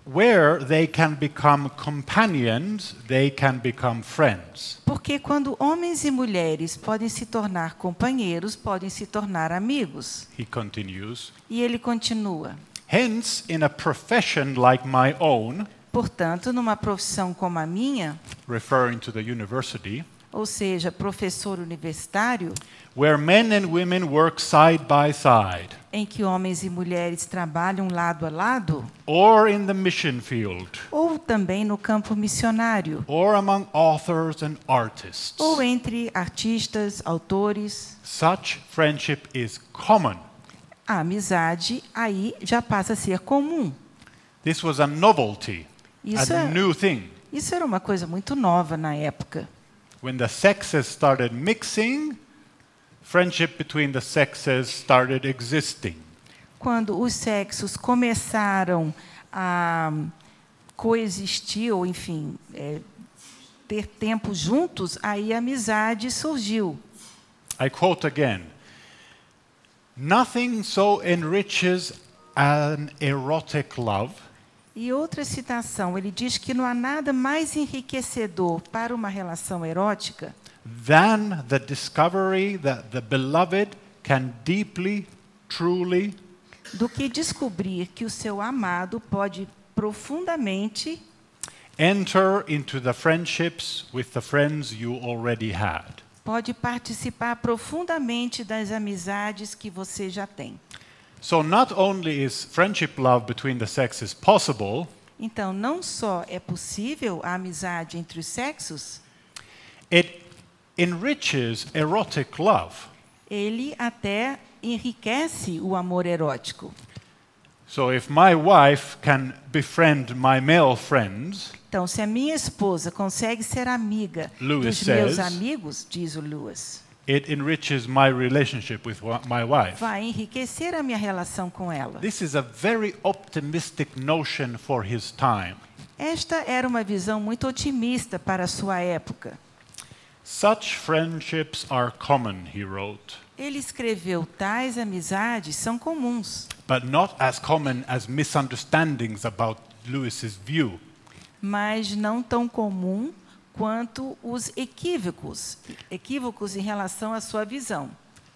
where they can become companions, they can become friends. Porque quando homens e mulheres podem se tornar companheiros, podem se tornar amigos. He continues. E ele continua: Hence, in a profession like my own, Portanto, numa profissão como a minha, referring to the university, ou seja, professor universitário, where men and women work side by side, em que homens e mulheres trabalham lado a lado, or in the mission field, ou também no campo missionário, or among authors and artists, ou entre artistas, autores, such friendship is common. A amizade aí já passa a ser comum. This was a novelty, Isso a é- new thing. Isso era uma coisa muito nova na época. When the sexes started mixing, friendship between the sexes started existing. Quando os sexos começaram a coexistir, ou enfim, é, ter tempo juntos, aí a amizade surgiu. I quote again Nothing so enriches an erotic love E outra citação, ele diz que não há nada mais enriquecedor para uma relação erótica than the discovery that the beloved can deeply, truly, do que descobrir que o seu amado pode profundamente enter into the friendships with the friends you already had. Pode participar profundamente das amizades que você já tem. So, not only is friendship love between the sexes possible, Então, não só é possível a amizade entre os sexos, it enriches erotic love. ele até enriquece o amor erótico. So, if my wife can befriend my male friends, Então, se a minha esposa consegue ser amiga Lewis dos meus says- amigos, diz o Lewis, it enriches my relationship with my wife. vai enriquecer a minha relação com ela. This is a very optimistic notion for his time. Esta era uma visão muito otimista para a sua época. Such friendships are common, he wrote, Ele escreveu: tais amizades são comuns, but not as common as misunderstandings about Lewis's view. mas não tão comum quanto os equívocos, equívocos em relação à sua visão.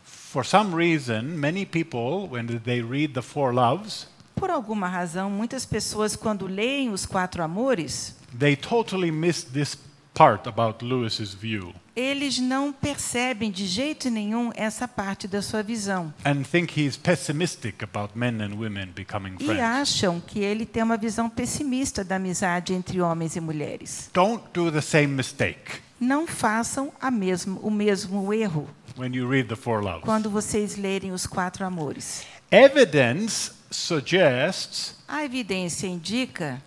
For some reason, many people, when they read the Four Loves, Por alguma razão, muitas pessoas, quando leem os quatro amores, they totally miss this part about Lewis's view eles não percebem de jeito nenhum essa parte da sua visão. and think he's pessimistic about men and women becoming E acham que ele tem uma visão pessimista da amizade entre homens e mulheres. Don't do the same mistake Não façam a mesmo, o mesmo erro when you read the Four Loves. quando vocês lerem os quatro amores. Evidence suggests A evidência indica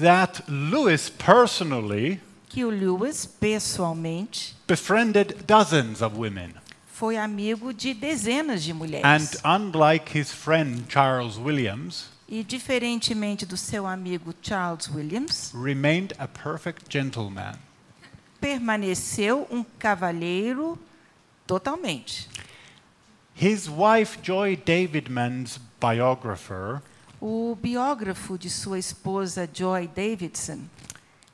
that Lewis personally que o Lewis, pessoalmente, befriended dozens of women. foi amigo de dezenas de And mulheres. unlike his friend Charles Williams, E, diferentemente do seu amigo Charles Williams, remained a perfect gentleman. permaneceu um cavalheiro totalmente. His wife, Joy Davidman's biographer, O biógrafo de sua esposa Joy Davidson,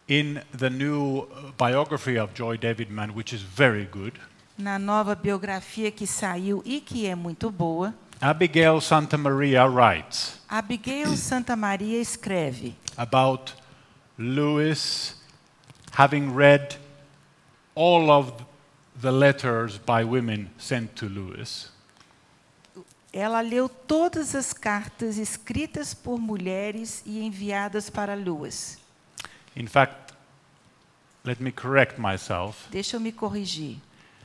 in the new biography of Joy Davidman, which is very good, na nova biografia que saiu e que é muito boa, Abigail Santa Maria writes Abigail Santa Maria escreve about Lewis having read all of the letters by women sent to Lewis. Ela leu todas as cartas escritas por mulheres e enviadas para Lewis. In fact, let me correct myself. Deixa eu me corrigir.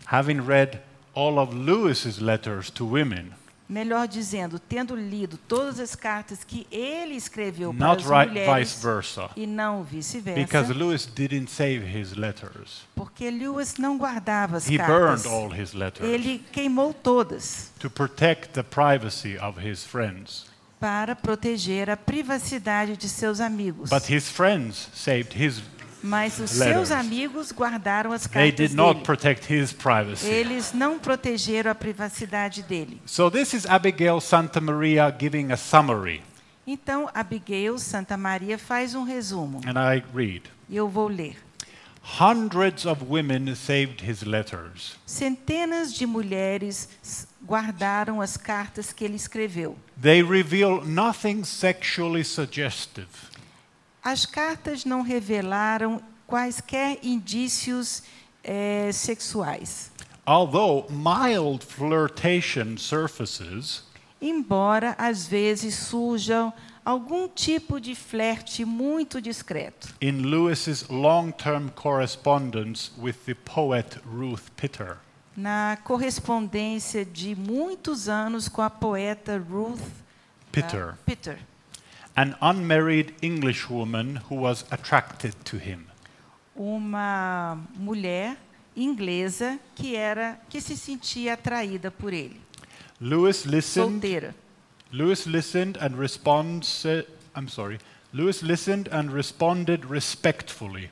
Having read all of Lewis's letters to women, Melhor dizendo, tendo lido todas as cartas que ele escreveu para not as right, mulheres vice versa, e não because vice-versa, Lewis didn't save his letters. porque Lewis não guardava as He cartas. burned all his letters Ele queimou todas to protect the privacy of his friends. Para proteger a privacidade de seus amigos. But his friends saved his. Mas os seus amigos guardaram as They cartas did not protect his privacy. Eles não protegeram a privacidade dele. So this is Abigail Santa Maria giving a summary. Então, Abigail Santa Maria faz um resumo. and I read E eu vou ler. Hundreds of women saved his letters. Centenas de mulheres guardaram as cartas que ele escreveu. They reveal nothing sexually suggestive. As cartas não revelaram quaisquer indícios eh, sexuais, Although mild flirtation surfaces, embora às vezes surjam algum tipo de flerte muito discreto. in Lewis's long-term correspondence with the poet Ruth Pitter. Na correspondência de muitos anos com a poeta Ruth Pitter, ah, Pitter, an unmarried Englishwoman who was attracted to him. uma mulher inglesa que era que se sentia atraída por ele, Lewis listened. solteira. Lewis listened and responds. I'm sorry. Lewis listened and responded respectfully.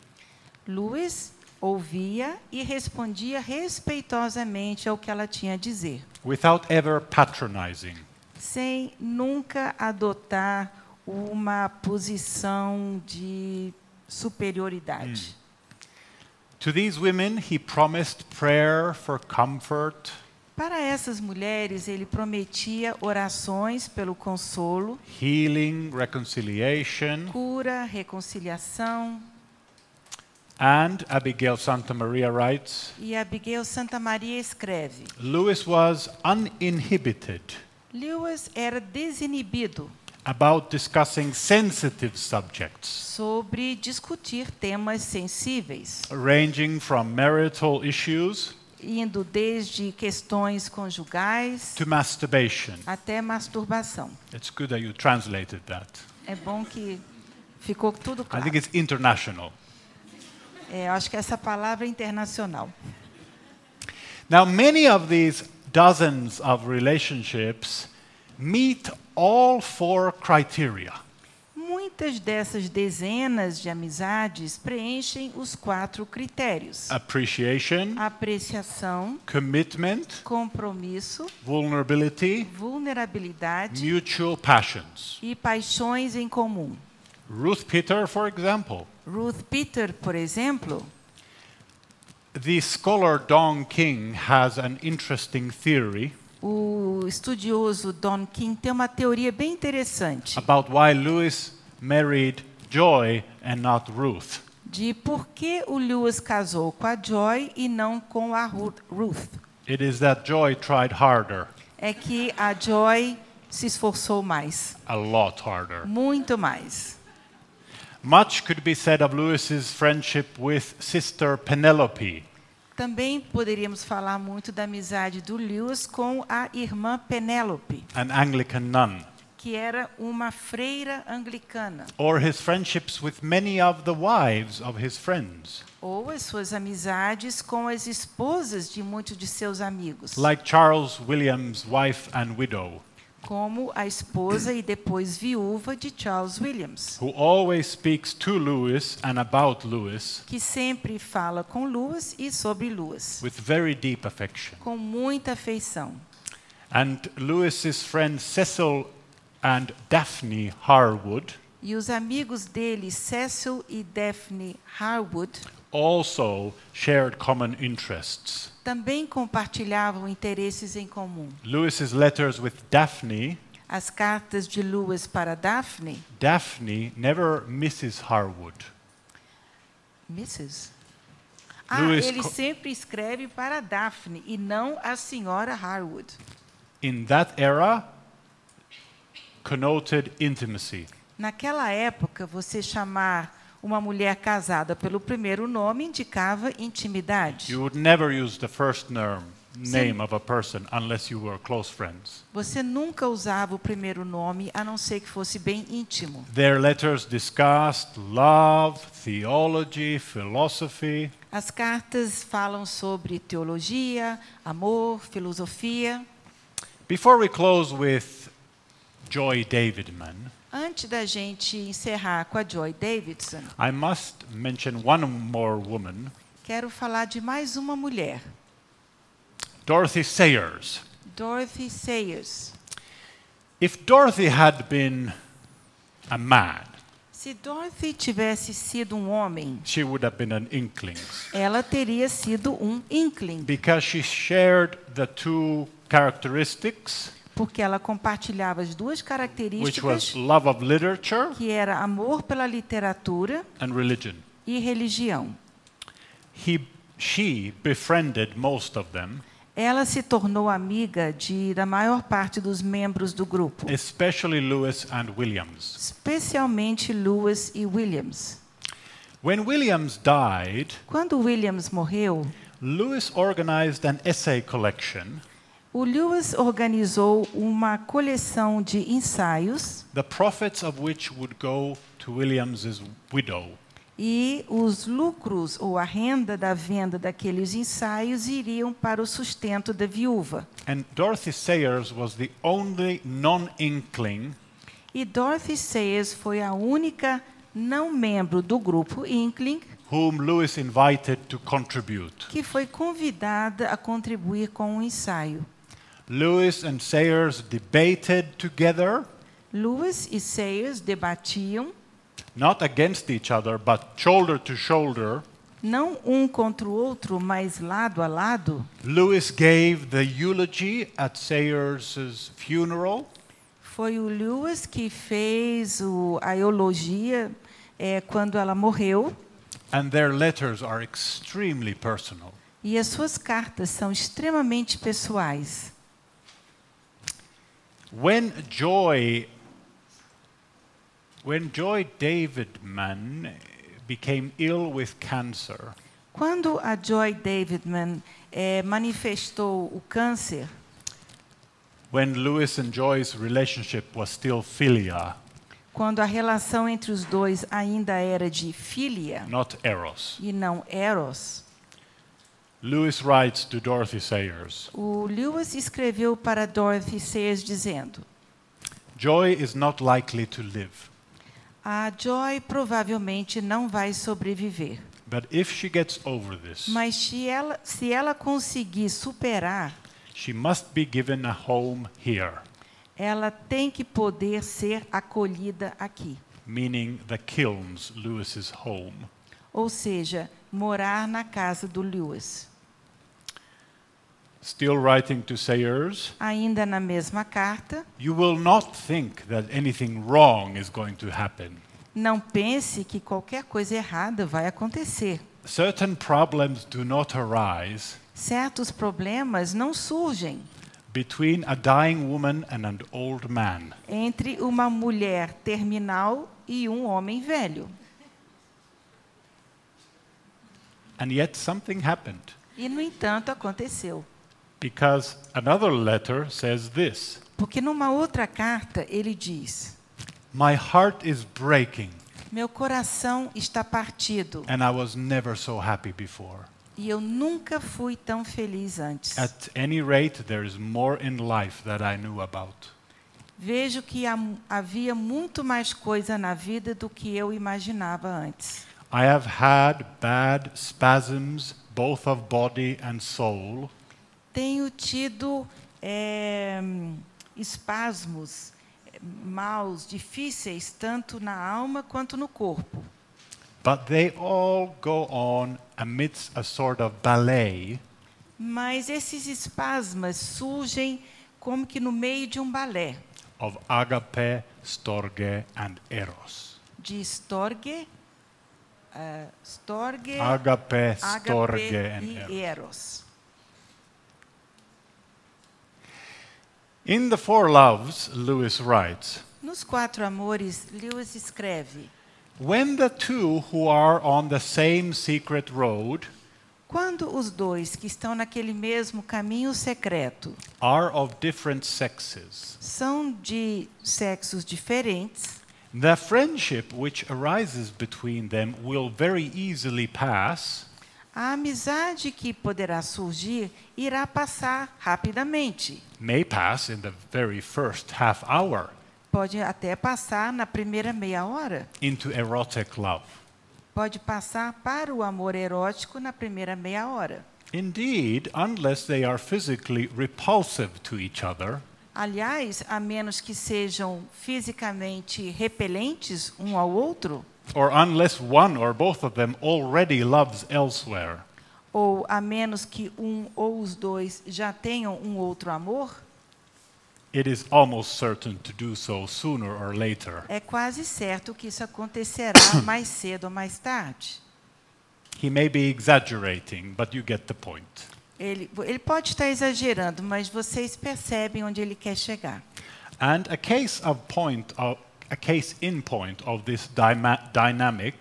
Lewis ouvia e respondia respeitosamente ao que ela tinha a dizer, without ever patronizing. sem nunca adotar uma posição de superioridade. To these women, he promised prayer for comfort, Para essas mulheres, ele prometia orações pelo consolo, healing, reconciliation, cura, reconciliação. And Abigail Santa Maria writes E Abigail Santa Maria escreve: Lewis was uninhibited Lewis era desinibido about discussing sensitive subjects, sobre discutir temas sensíveis, ranging from marital issues indo desde questões conjugais to masturbation. até masturbação. It's good that you translated that. É bom que ficou tudo I claro. think it's international. É, eu acho que essa palavra é internacional. Now, many of these dozens of relationships meet all four criteria. Muitas dessas dezenas de amizades preenchem os quatro critérios: appreciation, apreciação, commitment, compromisso, vulnerability, vulnerabilidade mutual passions. e paixões em comum. Ruth Peter, for example, Ruth Peter, por exemplo, the scholar Dong King has an interesting theory o estudioso Don King tem uma teoria bem interessante about why Lewis married Joy and not Ruth. de por que o Lewis casou com a Joy e não com a Ru- Ruth. It is that Joy tried harder, É que a Joy se esforçou mais, a lot harder. muito mais. Much could be said of Lewis's friendship with sister Penelope, Também poderíamos falar muito da amizade do Lewis com a irmã Penélope, an Anglican nun, que era uma freira anglicana, or his friendships with many of the wives of his friends, ou as suas amizades com as esposas de muitos de seus amigos, like Charles Williams' wife and widow, como a esposa e depois viúva de Charles Williams, who always speaks to Lewis and about Lewis que sempre fala com Lewis e sobre Lewis, with very deep affection. com muita afeição. And Lewis's friends Cecil and Daphne Harwood E os amigos dele, Cecil e Daphne Harwood, also shared common interests. também compartilhavam interesses em comum. Lewis's letters with Daphne, As cartas de Lewis para Daphne, Daphne never Mrs. Harwood. Mrs. Ah, Lewis ele sempre escreve para Daphne e não a senhora Harwood. In that era, connoted intimacy. Naquela época, você chamar uma mulher casada pelo primeiro nome indicava intimidade. You would never use the first name, name of a person unless you were close friends. Você nunca usava o primeiro nome a não ser que fosse bem íntimo. Their letters discussed love, theology, philosophy, As cartas falam sobre teologia, amor, filosofia. Before we close with Joy Davidman, Antes da gente encerrar com a Joy Davidson, I must mention one more woman, quero falar de mais uma mulher, Dorothy Sayers. Dorothy Sayers. If Dorothy had been a man, Se Dorothy tivesse sido um homem, she would have been an inkling. ela teria sido um inkling, Because she shared the two characteristics, porque ela compartilhava as duas características, love of literature que era amor pela literatura and religion. e religião. He, she befriended most of them, Ela se tornou amiga de, da maior parte dos membros do grupo, especially Lewis and Williams. especialmente Lewis e Williams. When Williams died, Quando Williams morreu, Lewis organized an essay collection, o Lewis organizou uma coleção de ensaios the profits of which would go to Williams's widow. e os lucros ou a renda da venda daqueles ensaios iriam para o sustento da viúva. And Dorothy Sayers was the only non-inkling E Dorothy Sayers foi a única não membro do grupo Inkling whom Lewis invited to contribute. que foi convidada a contribuir com o ensaio. Lewis and Sayers debated together, Lewis e Sayers debatiam, not against each other, but shoulder to shoulder. não um contra o outro, mas lado a lado. Lewis gave the eulogy at Sayers' funeral. Foi o Lewis que fez o, a eulogia eh, quando ela morreu, And their letters are extremely personal. e as suas cartas são extremamente pessoais. When Joy, when Joy Davidman became ill with cancer, Quando a Joy Davidman eh, manifestou o câncer, when Lewis and Joy's relationship was still philia, quando a relação entre os dois ainda era de filia. Not eros, e não eros, Lewis writes to Dorothy Sayers, o Lewis escreveu para Dorothy Sayers dizendo: Joy is not likely to live, A Joy provavelmente não vai sobreviver, but if she gets over this, mas se ela, se ela conseguir superar, she must be given a home here, ela tem que poder ser acolhida aqui. meaning the kilns, Lewis's home. Ou seja, morar na casa do Lewis. Still writing to Sayers, Ainda na mesma carta, you will not think that anything wrong is going to happen. não pense que qualquer coisa errada vai acontecer. Certain problems do not arise Certos problemas não surgem between a dying woman and an old man. entre uma mulher terminal e um homem velho. And yet something happened E, no entanto, aconteceu. Because another letter says this Porque numa outra carta ele diz: My heart is breaking, Meu coração está partido and I was never so happy before. e eu nunca fui tão feliz antes. At any rate, there is more in life that I knew about. Vejo que havia muito mais coisa na vida do que eu imaginava antes. I have had bad spasms, both of body and soul, Tenho tido eh, espasmos eh, maus, difíceis, tanto na alma quanto no corpo. but they all go on amidst a sort of ballet Mas esses espasmas surgem como que no meio de um balé of agape, storge, and eros. de Storge, eh, Storge, Agape, storge, and e eros. Eros. In the Four Loves, Lewis writes, Nos Quatro Amores, Lewis escreve: When the two who are on the same secret road Quando os dois que estão naquele mesmo caminho secreto are of different sexes, são de sexos diferentes, the friendship which arises between them will very easily pass, a amizade que poderá surgir irá passar rapidamente. may pass in the very first half hour, Pode até passar na primeira meia hora. into erotic love. Pode passar para o amor erótico na primeira meia hora. Indeed, unless they are physically repulsive to each other, Aliás, a menos que sejam fisicamente repelentes um ao outro, or unless one or both of them already loves elsewhere, ou a menos que um ou os dois já tenham um outro amor, it is almost certain to do so sooner or later. é quase certo que isso acontecerá mais cedo ou mais tarde. He may be exaggerating, but you get the point. Ele, ele pode estar exagerando, mas vocês percebem onde ele quer chegar. And a case of point of, a case in point of this dynamic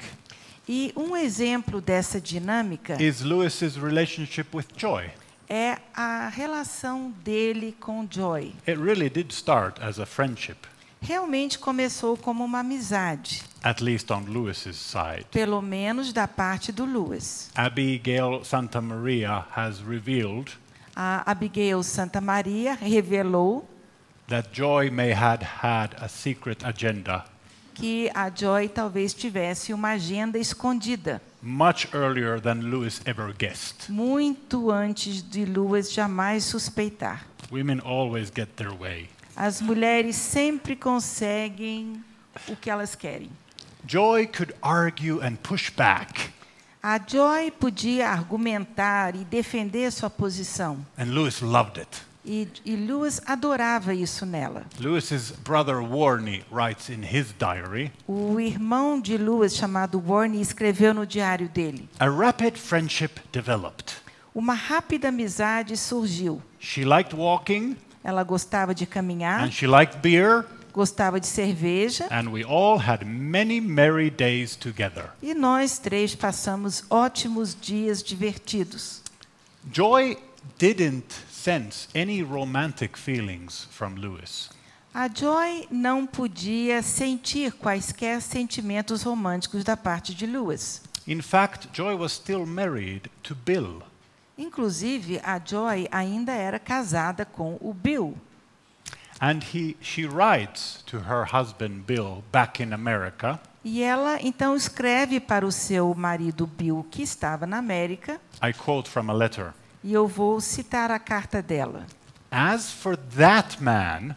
E um exemplo dessa dinâmica is Lewis's relationship with Joy. é a relação dele com Joy. It really did start as a friendship, Realmente começou como uma amizade, at least on Lewis's side. pelo menos da parte do Lewis. Abigail Santa Maria has revealed A Abigail Santa Maria revelou that Joy may had had a secret agenda que a Joy talvez tivesse uma agenda escondida, much earlier than Lewis ever guessed. muito antes de Lewis jamais suspeitar. Women always get their way. As mulheres sempre conseguem o que elas querem. Joy could argue and push back, A Joy podia argumentar e defender sua posição. and Lewis loved it. E, e Lewis adorava isso nela. Lewis's brother Warney writes in his diary O irmão de Lewis, chamado Warney, escreveu no diário dele: A rapid friendship developed. Uma rápida amizade surgiu. She liked walking, Ela gostava de caminhar, and she liked beer, gostava de cerveja, and we all had many merry days together. e nós três passamos ótimos dias divertidos. Joy didn't sense any romantic feelings from Lewis. A Joy não podia sentir quaisquer sentimentos românticos da parte de Lewis. In fact, Joy was still married to Bill. Inclusive, a Joy ainda era casada com o Bill. And he, she writes to her husband Bill back in America E ela então escreve para o seu marido Bill, que estava na América, I quote from a letter e eu vou citar a carta dela. As for that man,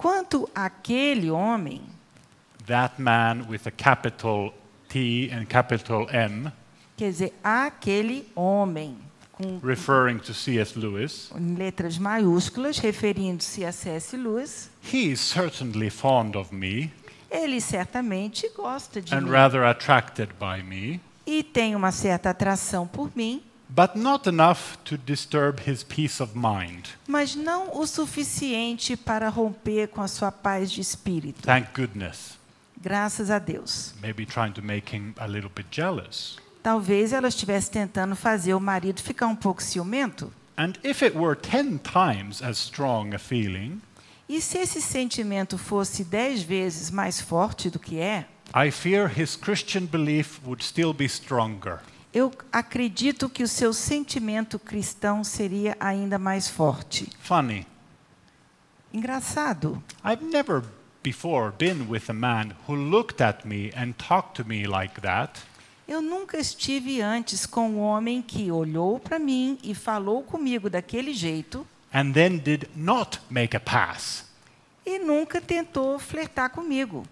Quanto àquele homem, that man with a capital T and capital M, quer dizer, aquele homem, com referring to C.S. Lewis, em letras maiúsculas, referindo-se a C.S. Lewis, he is certainly fond of me ele certamente gosta de and mim rather attracted by me, e tem uma certa atração por mim, but not enough to disturb his peace of mind. mas não o suficiente para romper com a sua paz de espírito. Thank goodness. Graças a Deus. Maybe trying to make him a little bit jealous. Talvez ela estivesse tentando fazer o marido ficar um pouco ciumento. And if it were ten times as strong a feeling, E se esse sentimento fosse dez vezes mais forte do que é, I fear his Christian belief would still be stronger. Eu acredito que o seu sentimento cristão seria ainda mais forte. Funny. Engraçado. I've never before been with a man who looked at me and talked to me like that, Eu nunca estive antes com um homem que olhou para mim e falou comigo daquele jeito and then did not make a pass. e nunca tentou flertar comigo,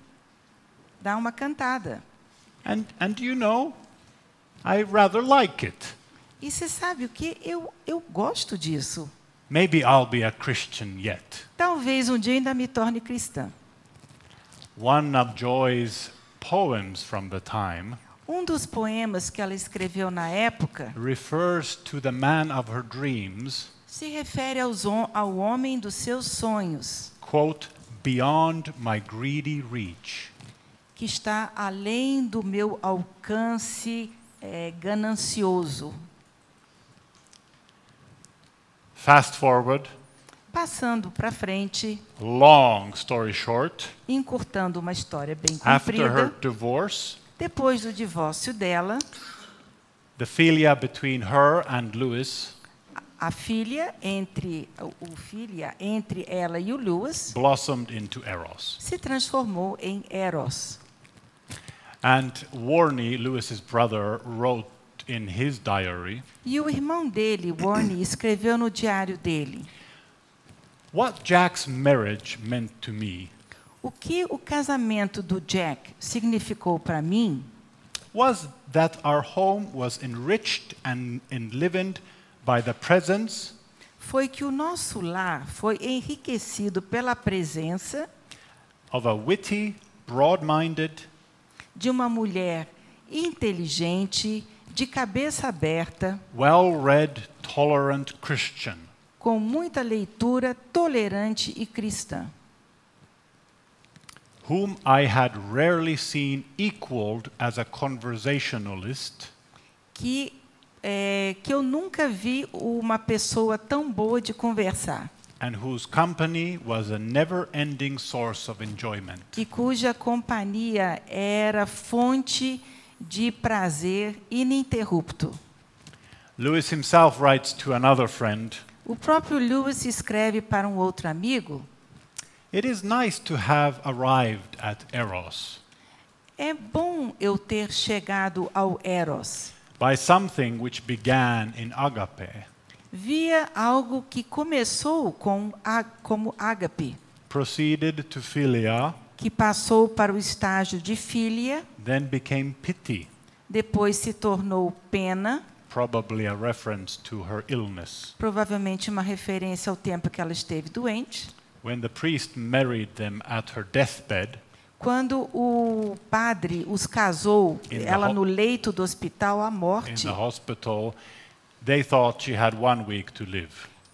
dar uma cantada. And, and you know, I rather like it. E você sabe o que? Eu, eu gosto disso. Maybe I'll be a Christian yet. Talvez um dia ainda me torne cristã. One of Joy's poems from the time Um dos poemas que ela escreveu na época refers to the man of her dreams, se refere aos ao homem dos seus sonhos, quote, beyond my greedy reach. que está além do meu alcance eh, ganancioso. Fast forward, Passando para frente, long story short, encurtando uma história bem after her comprida, divorce, depois do divórcio dela, the philia between her and Lewis. A filha entre o filha entre ela e o Lewis. Blossomed into Eros. se transformou em Eros. And Warney, Lewis's brother, wrote in his diary E o irmão dele, Warney, escreveu no diário dele: What Jack's marriage meant to me O que o casamento do Jack significou para mim was that our home was enriched and enlivened by the presence foi que o nosso lar foi enriquecido pela presença of a witty, broad minded, de uma mulher inteligente, de cabeça aberta, well read, tolerant Christian. com muita leitura, tolerante e cristã, whom I had rarely seen equaled as a conversationalist. Que, é, que eu nunca vi uma pessoa tão boa de conversar and whose company was a never ending source of enjoyment. e cuja companhia era fonte de prazer ininterrupto. Lewis himself writes to another friend O próprio Lewis escreve para um outro amigo: It is nice to have arrived at Eros É bom eu ter chegado ao Eros, by something which began in agape, via algo que começou com a, como ágape, proceeded to philia, que passou para o estágio de filia, then became pity, depois se tornou pena, probably a reference to her illness. provavelmente uma referência ao tempo que ela esteve doente. When the priest married them at her deathbed, Quando o padre os casou, In the ela ho- no leito do hospital à in morte, the hospital,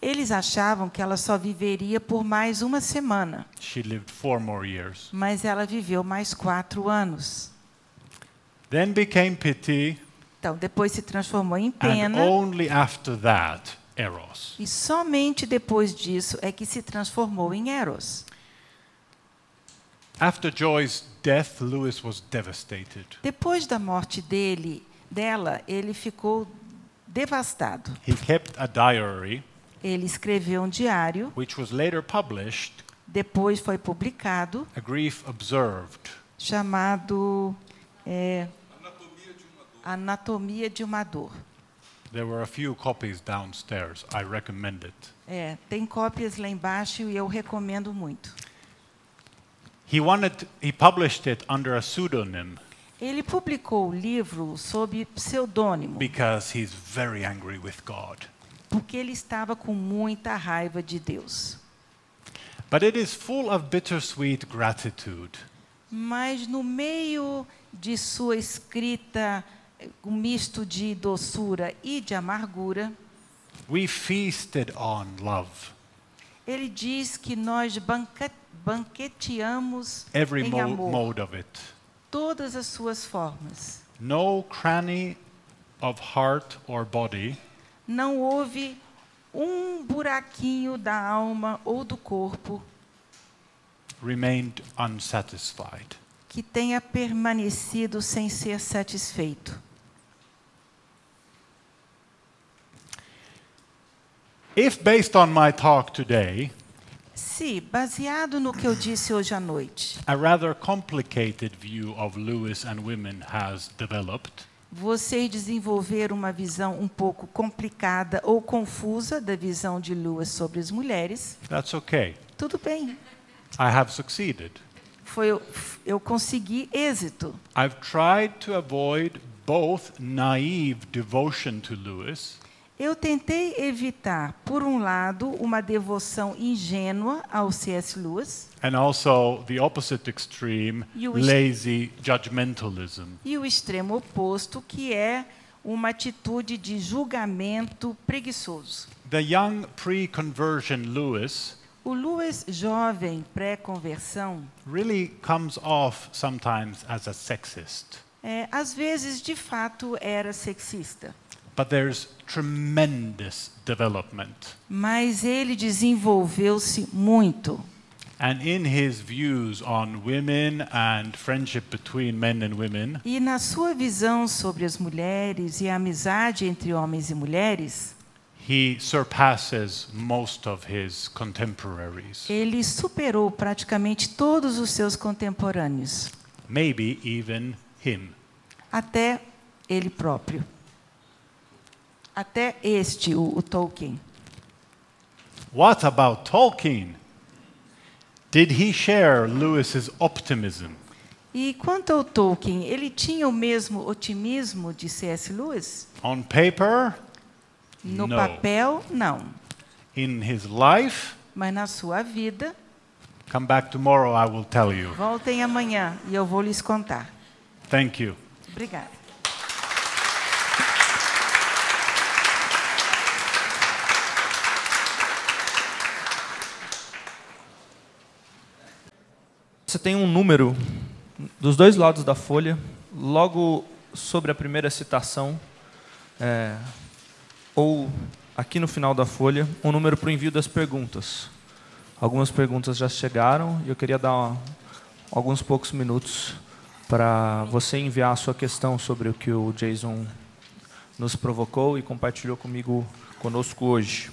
eles achavam que ela só viveria por mais uma semana, She lived four more years. mas ela viveu mais quatro anos. Then became pity, Então, depois se transformou em and pena, only after that, Eros. e somente depois disso é que se transformou em Eros. After Joy's death, Lewis was devastated. Depois da morte dele, dela, ele ficou devastado. He kept a diary, Ele escreveu um diário, which was later published, depois foi publicado, A Grief Observed. chamado é, Anatomia de uma Dor. There were a few copies downstairs. I recommend it. É, tem cópias lá embaixo e eu recomendo muito. He wanted he published it under a pseudonym Ele publicou o livro sob pseudônimo, because he's very angry with God. porque ele estava com muita raiva de Deus. But it is full of bittersweet gratitude. Mas no meio de sua escrita, eh, um misto de doçura e de amargura, We feasted on love. ele diz que nós banqueteamos Every em mo- amor mode of it. Todas as suas formas. No cranny of heart or body Não houve um buraquinho da alma ou do corpo remained unsatisfied. que tenha permanecido sem ser satisfeito. If based on my talk today, Se, baseado no que eu disse hoje à noite, a rather complicated view of Lewis and women has developed, vocês desenvolveram uma visão um pouco complicada ou confusa da visão de Lewis sobre as mulheres, that's okay. tudo bem. I have succeeded. Foi, eu consegui êxito. I've tried to avoid both naive devotion to Lewis Eu tentei evitar, por um lado, uma devoção ingênua ao C.S. Lewis and also the opposite extreme, wish- lazy judgmentalism. e o extremo oposto, que é uma atitude de julgamento preguiçoso. The young pre conversion Lewis O Lewis, jovem pré-conversão, really comes off sometimes as a sexist. é, às vezes, de fato, era sexista. But there's tremendous development. Mas ele desenvolveu-se muito. And in his views on women and friendship between men and women, E na sua visão sobre as mulheres e a amizade entre homens e mulheres, he surpasses most of his contemporaries, ele superou praticamente todos os seus contemporâneos, maybe even him. até ele próprio. Até este, o, o Tolkien. What about Tolkien? Did he share Lewis's optimism? E quanto ao Tolkien, ele tinha o mesmo otimismo de C.S. Lewis? On paper, No No. papel, não. in his life, Mas na sua vida, come back tomorrow, I will tell you. voltem amanhã e eu vou lhes contar. Thank you. Obrigada. Você tem um número dos dois lados da folha, logo sobre a primeira citação, é, ou aqui no final da folha, um número para o envio das perguntas. Algumas perguntas já chegaram e eu queria dar uma- alguns poucos minutos para você enviar a sua questão sobre o que o Jason nos provocou e compartilhou comigo conosco hoje.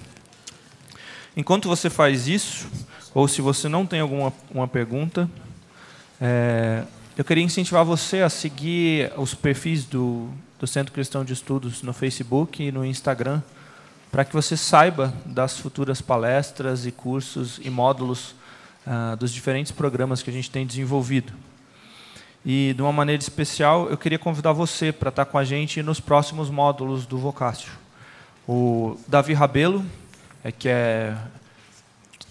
Enquanto você faz isso, ou se você não tem alguma uma pergunta, é, eu queria incentivar você a seguir os perfis do, do Centro Cristão de Estudos no Facebook e no Instagram, para que você saiba das futuras palestras e cursos e módulos ah, dos diferentes programas que a gente tem desenvolvido. E, de uma maneira especial, eu queria convidar você para estar com a gente nos próximos módulos do Vocácio. O Davi Rabelo, é, que é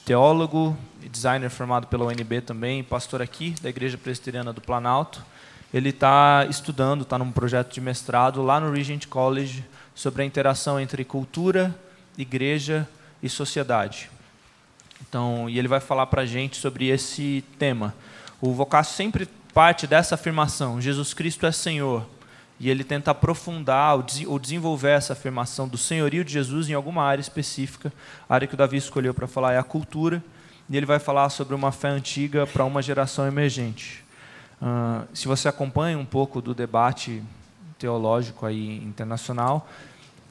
teólogo designer formado pela UNB também, pastor aqui da Igreja Presbiteriana do Planalto. Ele está estudando, está num projeto de mestrado lá no Regent College sobre a interação entre cultura, igreja e sociedade. Então, e ele vai falar para a gente sobre esse tema. O Vocácio sempre parte dessa afirmação: Jesus Cristo é Senhor. E ele tenta aprofundar ou desen- ou desenvolver essa afirmação do senhorio de Jesus em alguma área específica. A área que o Davi escolheu para falar é a cultura. E ele vai falar sobre uma fé antiga para uma geração emergente. Ah, se você acompanha um pouco do debate teológico aí internacional,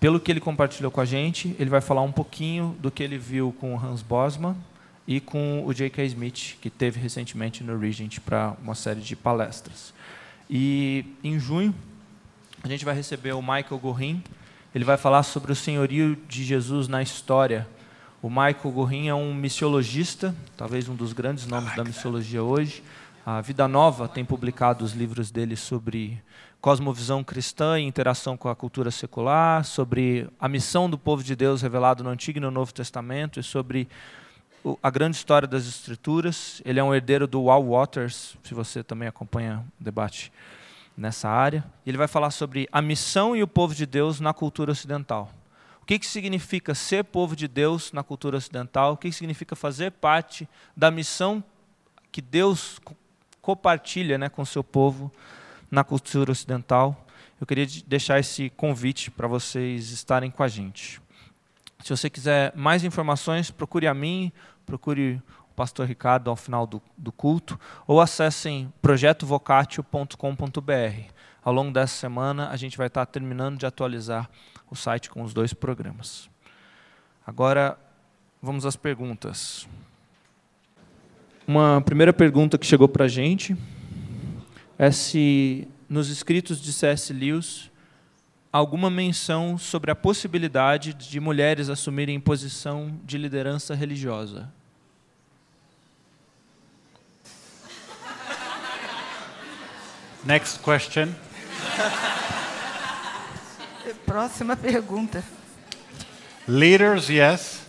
pelo que ele compartilhou com a gente, ele vai falar um pouquinho do que ele viu com Hans Bosman e com o J.K. Smith, que teve recentemente no Regent para uma série de palestras. E em junho, a gente vai receber o Michael Gorin. Ele vai falar sobre o senhorio de Jesus na história. O Michael Gorin é um missiologista, talvez um dos grandes nomes da missiologia hoje. A Vida Nova tem publicado os livros dele sobre cosmovisão cristã e interação com a cultura secular, sobre a missão do povo de Deus revelado no Antigo e no Novo Testamento e sobre a grande história das Escrituras. Ele é um herdeiro do Wal Waters, se você também acompanha o debate nessa área. Ele vai falar sobre a missão e o povo de Deus na cultura ocidental. Que, que significa ser povo de Deus na cultura ocidental? O que, que significa fazer parte da missão que Deus co- compartilha né, com o seu povo na cultura ocidental? Eu queria de- deixar esse convite para vocês estarem com a gente. Se você quiser mais informações, procure a mim, procure o pastor Ricardo ao final do, do culto, ou acessem projetovocatio.com.br. Ao longo dessa semana, a gente vai estar terminando de atualizar o site com os dois programas. Agora, vamos às perguntas. Uma primeira pergunta que chegou para a gente é se nos escritos de C.S. Lewis alguma menção sobre a possibilidade de mulheres assumirem posição de liderança religiosa. Next question. Próxima pergunta. Leaders, yes.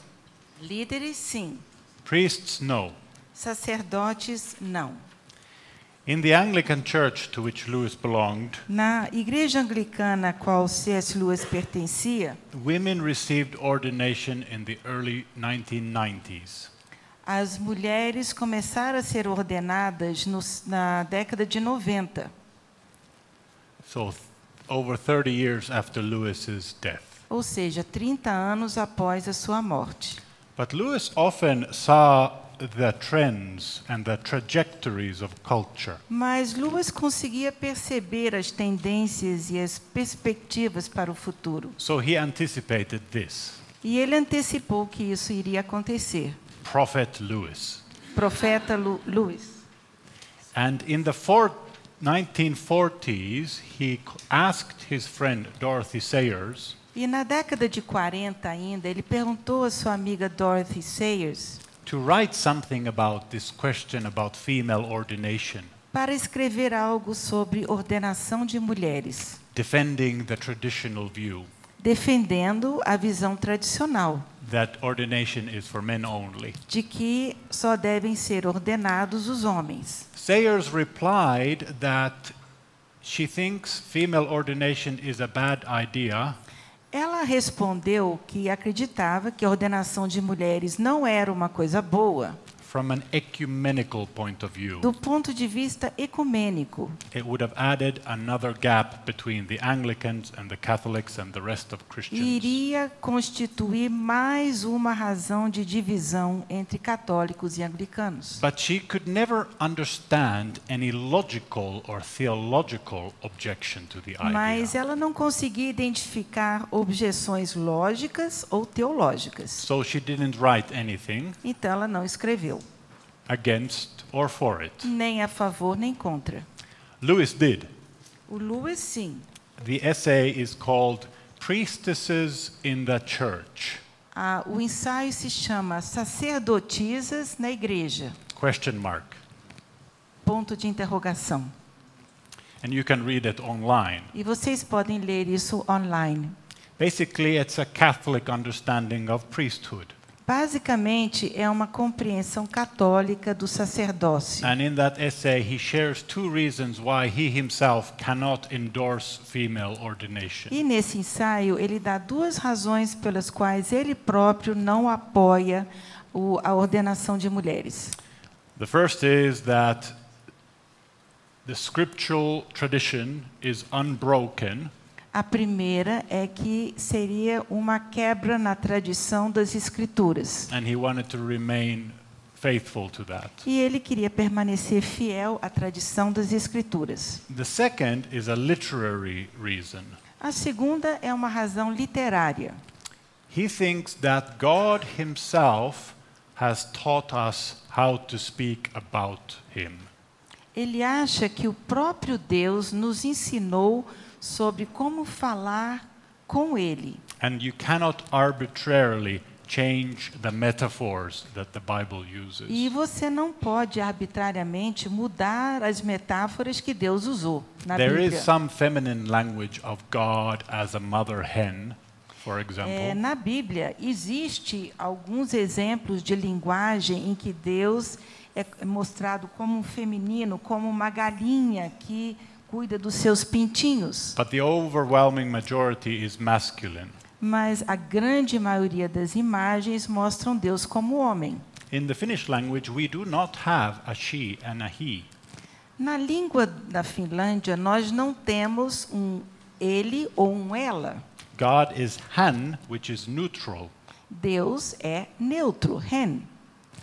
Líderes, sim. Priests, no. Sacerdotes, não. In the Anglican Church to which Lewis belonged, Na igreja anglicana a qual C.S. Lewis pertencia, women received ordination in the early 1990s. as mulheres começaram a ser ordenadas nos- na década de 90, So, over 30 years after Lewis's death. ou seja, 30 anos após a sua morte. But Lewis often saw the trends and the trajectories of culture. Mas Lewis conseguia perceber as tendências e as perspectivas para o futuro. So he anticipated this. E ele antecipou que isso iria acontecer. Prophet Lewis. Profeta Lu Lewis. And in the four, 1940s, he asked his friend Dorothy Sayers E na década de 40 ainda, ele perguntou à sua amiga Dorothy Sayers to write something about this question about female ordination, para escrever algo sobre ordenação de mulheres, defending the traditional view defendendo a visão tradicional that ordination is for men only. de que só devem ser ordenados os homens. Sayers replied that she thinks female ordination is a bad idea Ela respondeu que acreditava que a ordenação de mulheres não era uma coisa boa, from an ecumenical point of view. do ponto de vista ecumênico. It would have added another gap between the Anglicans and the Catholics and the rest of Christians. iria constituir mais uma razão de divisão entre católicos e anglicanos. But she could never understand any logical or theological objection to the Mas idea. ela não conseguia identificar objeções lógicas ou teológicas. So she didn't write anything Então ela não escreveu, against or for it. nem a favor nem contra. Lewis did. O Lewis, sim. The essay is called Priestesses in the Church. Ah, o ensaio se chama Sacerdotisas na Igreja. Question mark. Ponto de interrogação. And you can read it online. E vocês podem ler isso online. Basically, it's a Catholic understanding of priesthood. Basicamente, é uma compreensão católica do sacerdócio. And in that essay, he shares two reasons why he himself cannot endorse female ordination. E nesse ensaio, ele dá duas razões pelas quais ele próprio não apoia o- a ordenação de mulheres. The first is that the scriptural tradition is unbroken, A primeira é que seria uma quebra na tradição das escrituras. and he wanted to remain faithful to that. E ele queria permanecer fiel à tradição das escrituras. A. A segunda é uma razão literária. He thinks that God himself has taught us how to speak about him. Ele acha que o próprio Deus nos ensinou sobre como falar com ele. And you cannot arbitrarily change the metaphors that the Bible uses. E você não pode arbitrariamente mudar as metáforas que Deus usou na There is Bíblia. some feminine language of God as a mother hen, for example. É, na Bíblia existe alguns exemplos de linguagem em que Deus é mostrado como um feminino, como uma galinha que cuida dos seus pintinhos. But the overwhelming majority is masculine. Mas a grande maioria das imagens mostram Deus como homem. In the Finnish language, we do not have a she and a he. Na língua da Finlândia, nós não temos um ele ou um ela. God is han, which is neutral. Deus é neutro, hen.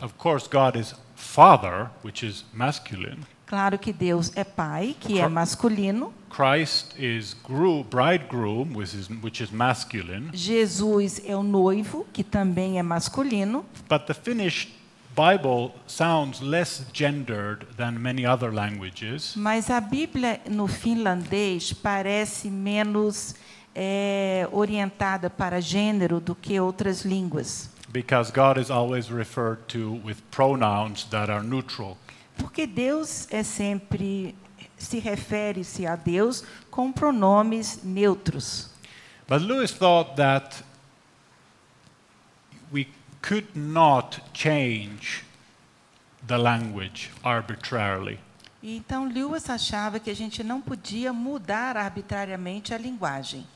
Of course, God is father, which is masculine. Claro que Deus é pai, que é masculino. Christ is gru- bridegroom, which is, which is masculine. Jesus é o noivo, que também é masculino. But the Finnish Bible sounds less gendered than many other languages. Mas a Bíblia no finlandês parece menos é, orientada para gênero do que outras línguas. Because God is always referred to with pronouns that are neutral. Porque Deus é sempre se refere-se a Deus com pronomes neutros. But Lewis thought that we could not change the language arbitrarily. Então Lewis achava que a gente não podia mudar arbitrariamente a linguagem.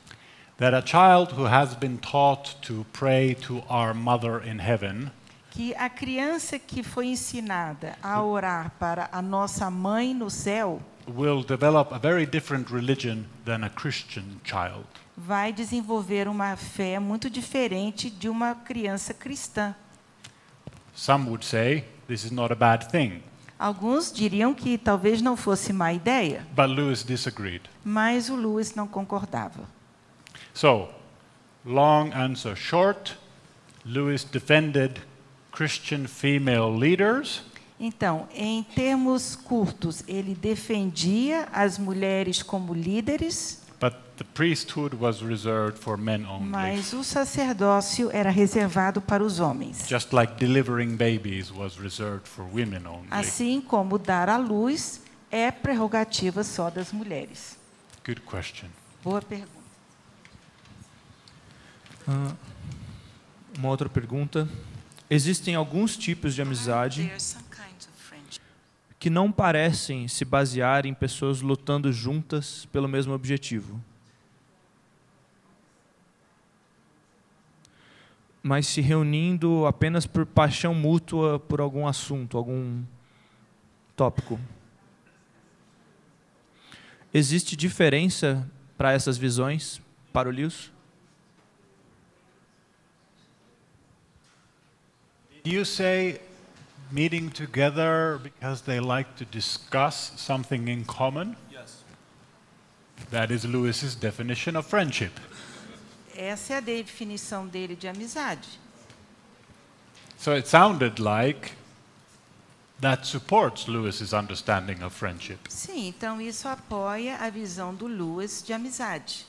That a child who has been taught to pray to our Mother in heaven Que a criança que foi ensinada a orar para a nossa mãe no céu will develop a very different religion than a Christian child. vai desenvolver uma fé muito diferente de uma criança cristã. Some would say this is not a bad thing, Alguns diriam que talvez não fosse má ideia, but Lewis disagreed. mas o Lewis não concordava. So, long answer short, Lewis defended Christian female leaders Então, em termos curtos, ele defendia as mulheres como líderes, But the priesthood was reserved for men only. Mas o sacerdócio era reservado para os homens. Just like delivering babies was reserved for women only. Assim como dar à luz é prerrogativa só das mulheres. Good question. Boa pergunta. Ah, uma outra pergunta. Existem alguns tipos de amizade que não parecem se basear em pessoas lutando juntas pelo mesmo objetivo. Mas se reunindo apenas por paixão mútua por algum assunto, algum tópico. Existe diferença para essas visões, para o Lewis? You say meeting together because they like to discuss something in common? Yes. That is Lewis's definition of friendship. Essa é a definição dele de amizade. So it sounded like that supports Lewis's understanding of friendship. Sim, então isso apoia a visão do Lewis de amizade.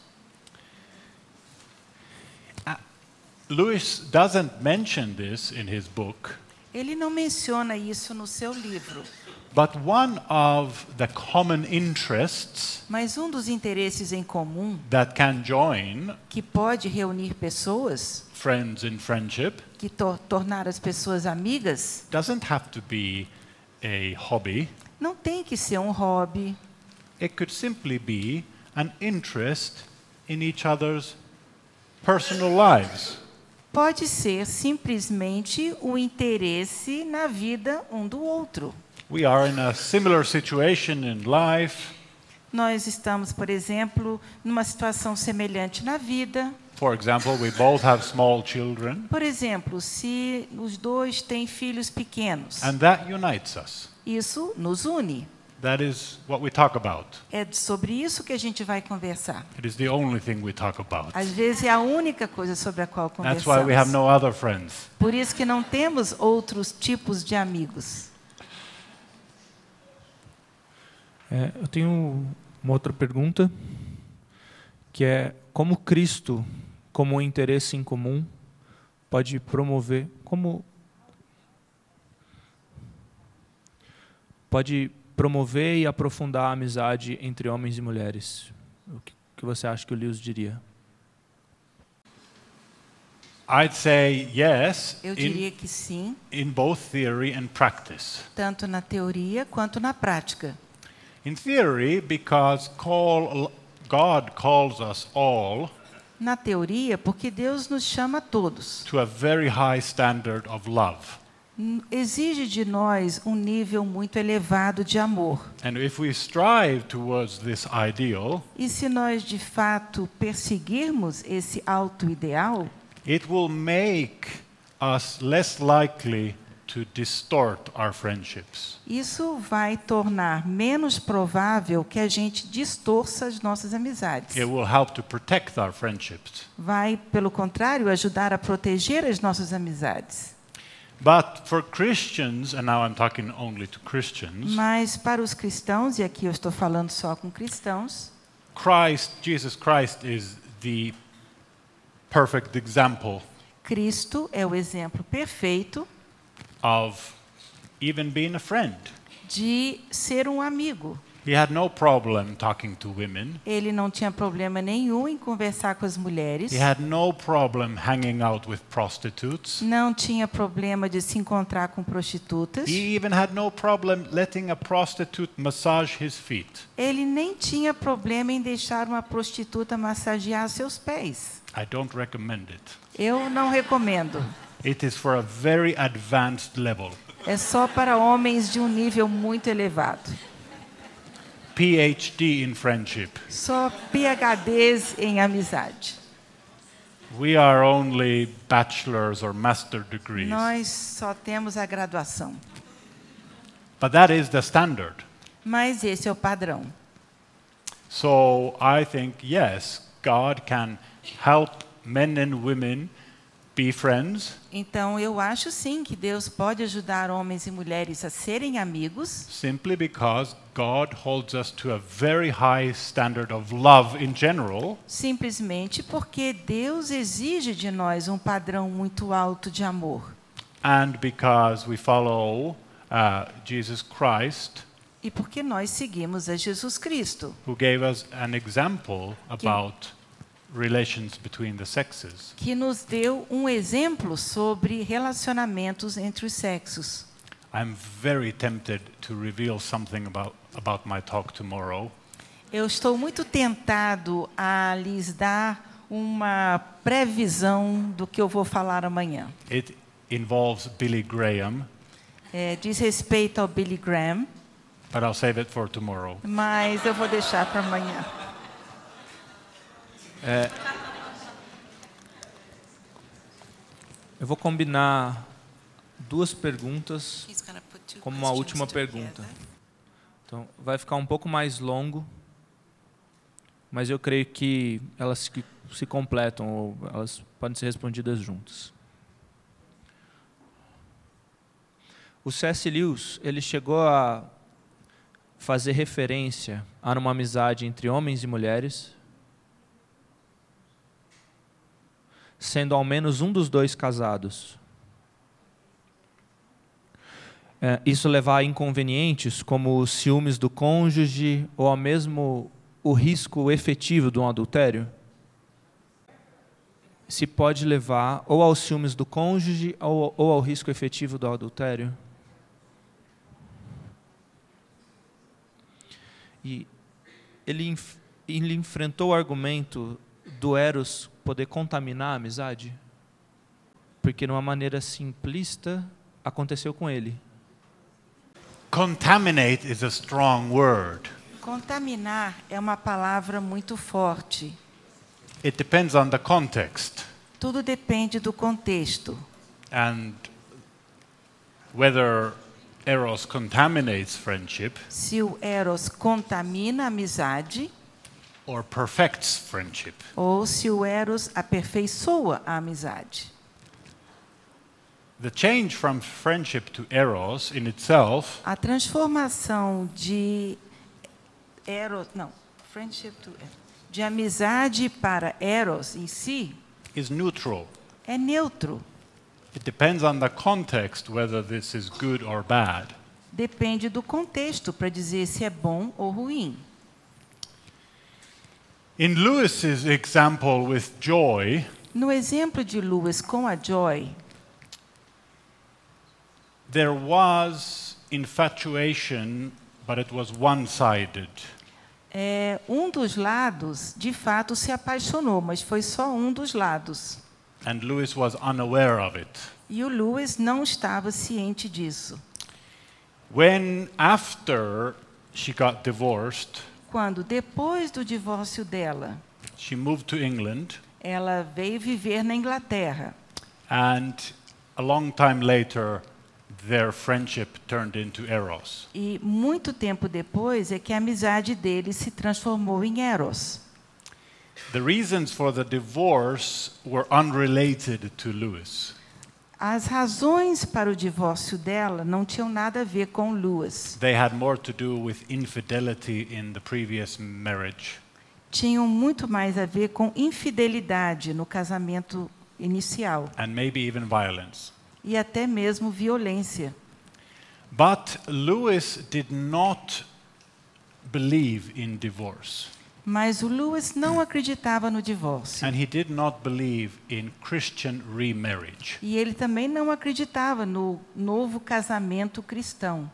Lewis doesn't mention this in his book, Ele não menciona isso no seu livro, but one of the common interests mas um dos interesses em comum that can join que pode reunir pessoas, friends in friendship que tor tornar as pessoas amigas, doesn't have to be a hobby. não tem que ser um hobby, It could simply be an interest in each other's personal lives. Pode ser simplesmente o interesse na vida um do outro. We are in a similar situation in life. Nós estamos, por exemplo, numa situação semelhante na vida. For example, we both have small children, Por exemplo, se os dois têm filhos pequenos, and that unites us. isso nos une. That is what we talk about. É sobre isso que a gente vai conversar. It is the only thing we talk about. Às vezes é a única coisa sobre a qual That's why we have conversamos. no other friends. Por isso que não temos outros tipos de amigos. É, eu tenho uma outra pergunta, que é como Cristo, como um interesse em comum, pode promover, como pode promover e aprofundar a amizade entre homens e mulheres. O que, você acha que o Lewis diria? I'd say yes Eu in, diria que sim, in both theory and practice. tanto na teoria quanto na prática. In theory, because call, God calls us all Na teoria, porque Deus nos chama a todos. to a very high standard of love. N- Exige de nós um nível muito elevado de amor. And if we strive towards this ideal, E se nós de fato perseguirmos esse alto ideal, it will make us less likely to distort our friendships. isso vai tornar menos provável que a gente distorça as nossas amizades. It will help to protect our friendships. Vai, pelo contrário, ajudar a proteger as nossas amizades. Mas para os cristãos, e aqui eu estou falando só com cristãos, Christ, Jesus Christ, is the perfect example Cristo é o exemplo perfeito of even being a friend. de ser um amigo. He had no problem talking to women. Ele não tinha problema nenhum em conversar com as mulheres. He had no problem hanging out with prostitutes. Não tinha problema de se encontrar com prostitutas. He even had no problem letting a prostitute massage his feet. Ele nem tinha problema em deixar uma prostituta massagear seus pés. I don't recommend it. Eu não recomendo. It is for a very advanced level. É só para homens de um nível muito elevado. PhD in friendship. Só PhDs em amizade. We are only bachelor's or master degrees. Nós só temos a graduação. But that is the standard. Mas esse é o padrão. So I think, yes, God can help men and women be friends Então, eu acho sim que Deus pode ajudar homens e mulheres a serem amigos, simply because God holds us to a very high standard of love in general, simplesmente porque Deus exige de nós um padrão muito alto de amor. and because we follow uh, Jesus Christ, E porque nós seguimos a Jesus Cristo, who gave us an example about sexes. Que nos deu um exemplo sobre relacionamentos entre os sexos. I'm very tempted to reveal something about, about my talk tomorrow. Eu estou muito tentado a lhes dar uma previsão do que eu vou falar amanhã. It involves Billy Graham, É, diz respeito ao Billy Graham, but I'll save it for tomorrow. mas eu vou deixar para amanhã. Eu vou combinar duas perguntas como uma última pergunta. Então, vai ficar um pouco mais longo, mas eu creio que elas se, se completam ou elas podem ser respondidas juntas. O C.S. Lewis, ele chegou a fazer referência a uma amizade entre homens e mulheres, sendo ao menos um dos dois casados. É, isso levar a inconvenientes como os ciúmes do cônjuge ou ao mesmo o risco efetivo de um adultério? Se pode levar ou aos ciúmes do cônjuge ou, ou ao risco efetivo do adultério? E ele, ele enfrentou o argumento do Eros poder contaminar a amizade? Porque, de uma maneira simplista, aconteceu com ele. Contaminate is a strong word. Contaminar é uma palavra muito forte. It depends on the context Tudo depende do contexto. and whether eros contaminates friendship Se o eros contamina a amizade or perfects friendship. ou se o eros aperfeiçoa a amizade. The change from friendship to eros in itself A transformação de eros, não, friendship to de amizade para eros em si is neutral. é neutro. It depends on the context whether this is good or bad. Depende do contexto para dizer se é bom ou ruim. In Lewis's example with joy, No exemplo de Lewis com a Joy, there was infatuation, but it was one-sided. é, um dos lados de fato se apaixonou, mas foi só um dos lados. And Lewis was unaware of it. E o Lewis não estava ciente disso. When after she got divorced, Quando, depois do divórcio dela, she moved to England, ela veio viver na Inglaterra. and a long time later, their friendship turned into eros. E muito tempo depois é que a amizade deles se transformou em Eros. The reasons for the divorce were unrelated to Lewis. As razões para o divórcio dela não tinham nada a ver com Lewis. They had more to do with infidelity in the previous marriage. Tinham muito mais a ver com infidelidade no casamento inicial and maybe even violence. e até mesmo violência. But Lewis did not believe in divorce, Mas o Lewis não acreditava no divórcio. and he did not believe in Christian remarriage. E ele também não acreditava no novo casamento cristão.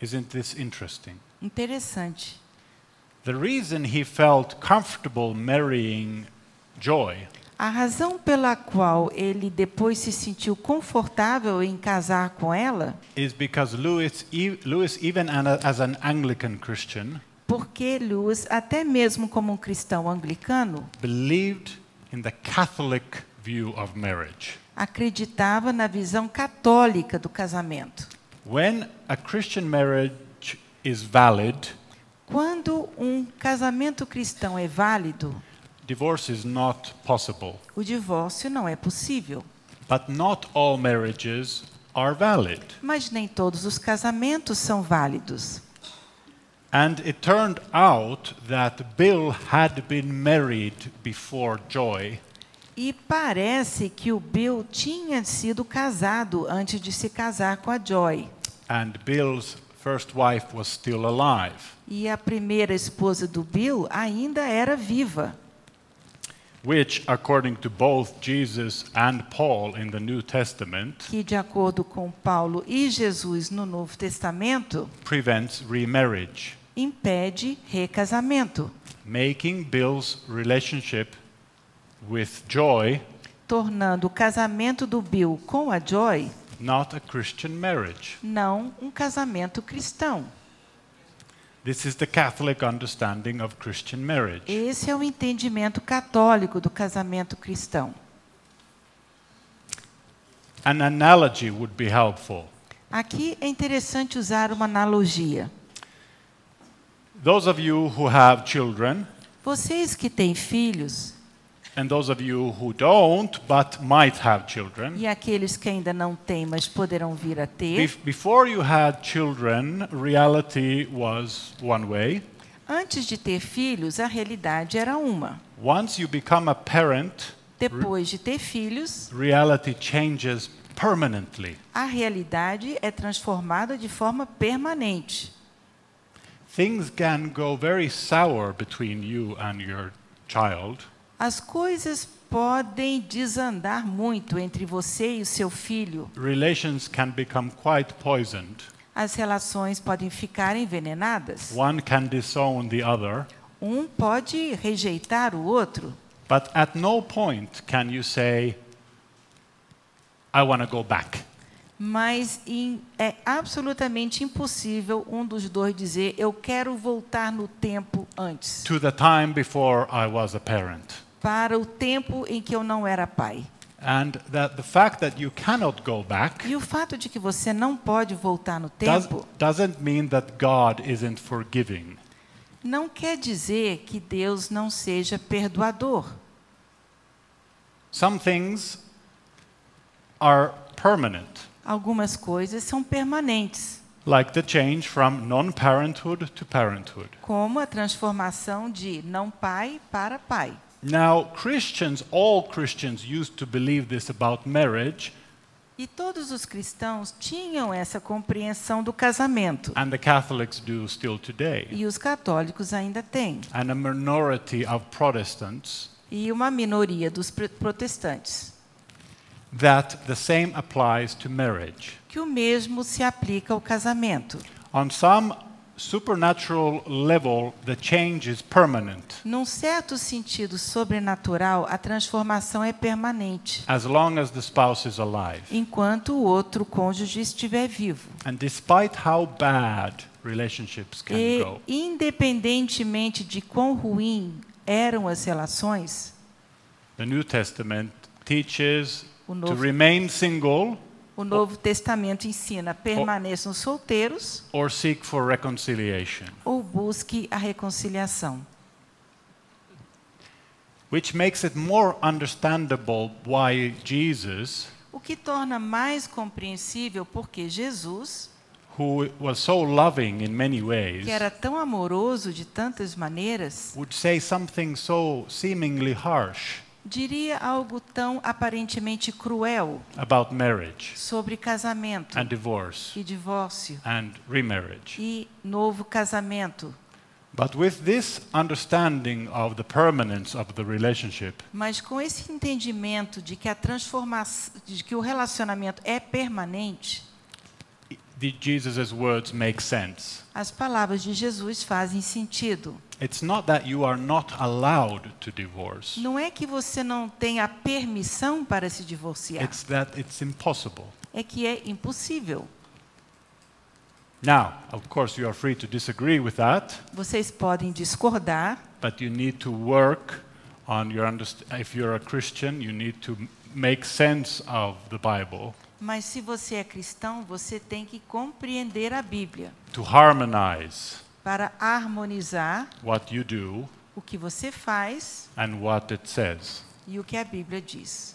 Isn't this interesting? Interessante. The reason he felt comfortable marrying Joy A razão pela qual ele depois se sentiu confortável em casar com ela, is because Lewis, Lewis even as an Anglican Christian, porque Lewis, até mesmo como um cristão anglicano, believed in the Catholic view of marriage. acreditava na visão católica do casamento. When a Christian marriage is valid, Quando um casamento cristão é válido, divorce is not possible, O divórcio não é possível. but not all marriages are valid. Mas nem todos os casamentos são válidos. And it turned out that Bill had been married before Joy, E parece que o Bill tinha sido casado antes de se casar com a Joy. and Bill's first wife was still alive. E a primeira esposa do Bill ainda era viva. which, according to both Jesus and Paul in the New Testament, que, de acordo com Paulo e Jesus no Novo Testamento, prevents remarriage, impede recasamento, making Bill's relationship with Joy tornando o casamento do Bill com a Joy not a Christian marriage. não um casamento cristão. This is the Catholic understanding of Christian marriage. Esse é o entendimento católico do casamento cristão. An analogy would be helpful. Aqui é interessante usar uma analogia. Those of you who have children, Vocês que têm filhos and those of you who don't but might have children, e aqueles que ainda não têm, mas poderão vir a ter, bef- before you had children, reality was one way. antes de ter filhos, a realidade era uma. Once you become a parent, Depois de ter filhos, reality changes permanently. a realidade é transformada de forma permanente. Things can go very sour between you and your child As coisas podem desandar muito entre você e o seu filho. relations can become quite poisoned. As relações podem ficar envenenadas. One can disown the other, Um pode rejeitar o outro, but at no point can you say, I want to go back. Mas em- é absolutamente impossível um dos dois dizer: Eu quero voltar no tempo antes, To the time before I was a parent. para o tempo em que eu não era pai. And that the fact that you cannot go back E o fato de que você não pode voltar no does, tempo doesn't mean that God isn't forgiving. não quer dizer que Deus não seja perdoador. Some things are permanent, Algumas coisas são permanentes, like the change from non parenthood to parenthood. como a transformação de não pai para pai. Now, Christians, all Christians used to believe this about marriage, E todos os cristãos tinham essa compreensão do casamento. and the Catholics do still today. E os católicos ainda têm. And a minority of Protestants E uma minoria dos pr- protestantes. That the same applies to marriage. Que o mesmo se aplica ao casamento. On some supernatural level, the change is permanent Num certo sentido sobrenatural, a transformação é permanente, as long as the spouse is alive. enquanto o outro cônjuge estiver vivo. And despite how bad relationships can E, go, independentemente de quão ruim eram as relações, the New Testament teaches O to Novo- remain single o Novo Testamento ensina: permaneçam solteiros or seek for reconciliation, ou busque a reconciliação. which makes it more understandable why Jesus, O que torna mais compreensível porque Jesus, who was so loving in many ways, que era tão amoroso de tantas maneiras, would say something so seemingly harsh diria algo tão aparentemente cruel about marriage sobre casamento and divorce e divórcio and remarriage. e novo casamento. But with this understanding of the permanence of the relationship, Mas com esse entendimento de que a transformação, de que o relacionamento é permanente, the, Jesus' words make sense. As palavras de Jesus fazem sentido. It's not that you are not allowed to divorce, Não é que você não tenha permissão para se divorciar, it's that it's impossible. é que é impossível. Now, of course, you are free to disagree with that, Vocês podem discordar, but you need to work on your if you're a Christian, you need to make sense of the Bible mas se você é cristão, você tem que compreender a Bíblia to harmonize para harmonizar what you do o que você faz and what it says. e o que a Bíblia diz.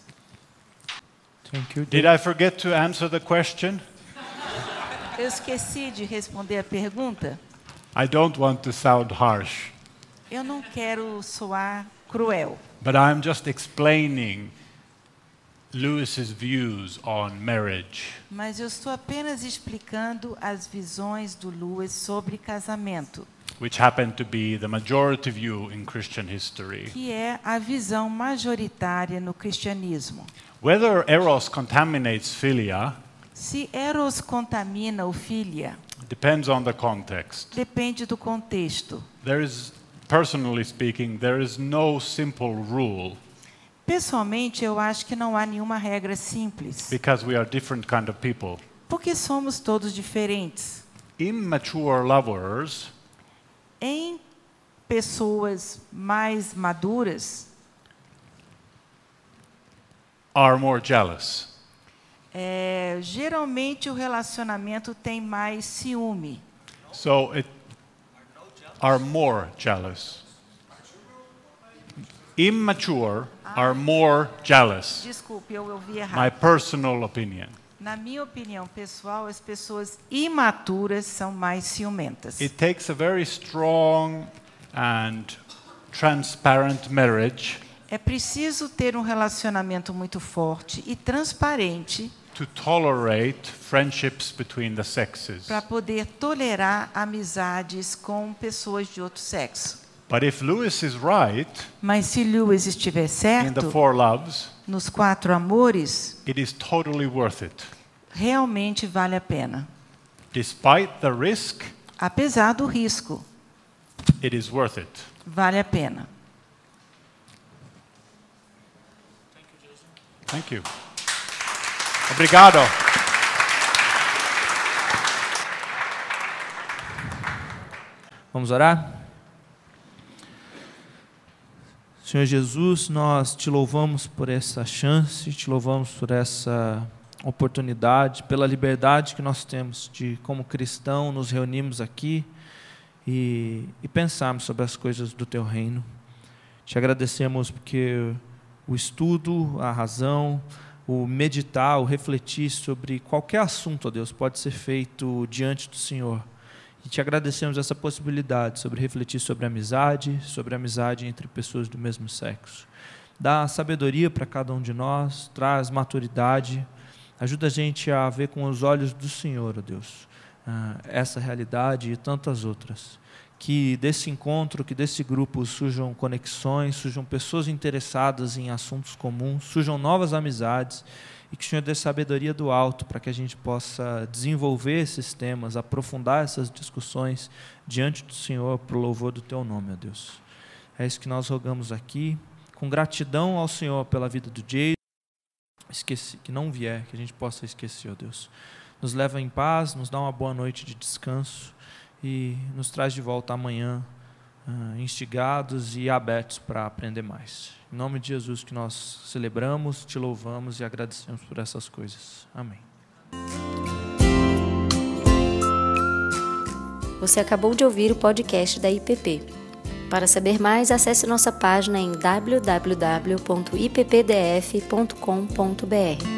Thank you. Did I forget to answer the question? Eu esqueci de responder a pergunta. I don't want to sound harsh, Eu não quero soar cruel, but I'm just explaining Lewis's views on marriage. mas eu estou apenas explicando as visões do Lewis sobre casamento, which happened to be the majority view in Christian history. que é a visão majoritária no cristianismo. Whether eros contaminates philia Se Eros contamina o filia, depends on the context. depende do contexto. There is, personally speaking, there is no simple rule Pessoalmente, eu acho que não há nenhuma regra simples, because we are different kind of people. porque somos todos diferentes. Immature lovers Em pessoas mais maduras, are more jealous. é, geralmente o relacionamento tem mais ciúme. So it are more jealous. Immature are more jealous. Desculpe, eu ouvi My errado. personal opinion. Na minha opinião pessoal, as pessoas imaturas são mais ciumentas. It takes a very strong and transparent marriage É preciso ter um relacionamento muito forte e transparente to tolerate friendships between the sexes. para poder tolerar amizades com pessoas de outro sexo. But if Lewis is right Mas se Lewis estiver in the certo four loves, nos quatro amores, it is totally worth it. realmente vale a pena. Despite the risk, Apesar do risco, it is worth it. vale a pena. Thank you. Obrigado. Vamos orar? Senhor Jesus, nós te louvamos por essa chance, te louvamos por essa oportunidade, pela liberdade que nós temos de, como cristão, nos reunirmos aqui e, e pensarmos sobre as coisas do teu reino. Te agradecemos porque o estudo, a razão, o meditar, o refletir sobre qualquer assunto, ó Deus, pode ser feito diante do Senhor. E te agradecemos essa possibilidade sobre refletir sobre amizade, sobre amizade entre pessoas do mesmo sexo. Dá sabedoria para cada um de nós, traz maturidade, ajuda a gente a ver com os olhos do Senhor, ó Deus, ah, essa realidade e tantas outras. Que desse encontro, que desse grupo surjam conexões, surjam pessoas interessadas em assuntos comuns, surjam novas amizades e que o Senhor dê sabedoria do alto para que a gente possa desenvolver esses temas, aprofundar essas discussões diante do Senhor para o louvor do Teu nome, ó Deus. É isso que nós rogamos aqui, com gratidão ao Senhor pela vida do Jay, esqueci, que não vier, que a gente possa esquecer, ó Deus. Nos leva em paz, nos dá uma boa noite de descanso e nos traz de volta amanhã, instigados e abertos para aprender mais. Em nome de Jesus que nós celebramos, te louvamos e agradecemos por essas coisas. Amém. Você acabou de ouvir o podcast da IPP. Para saber mais, acesse nossa página em www.ippdf.com.br.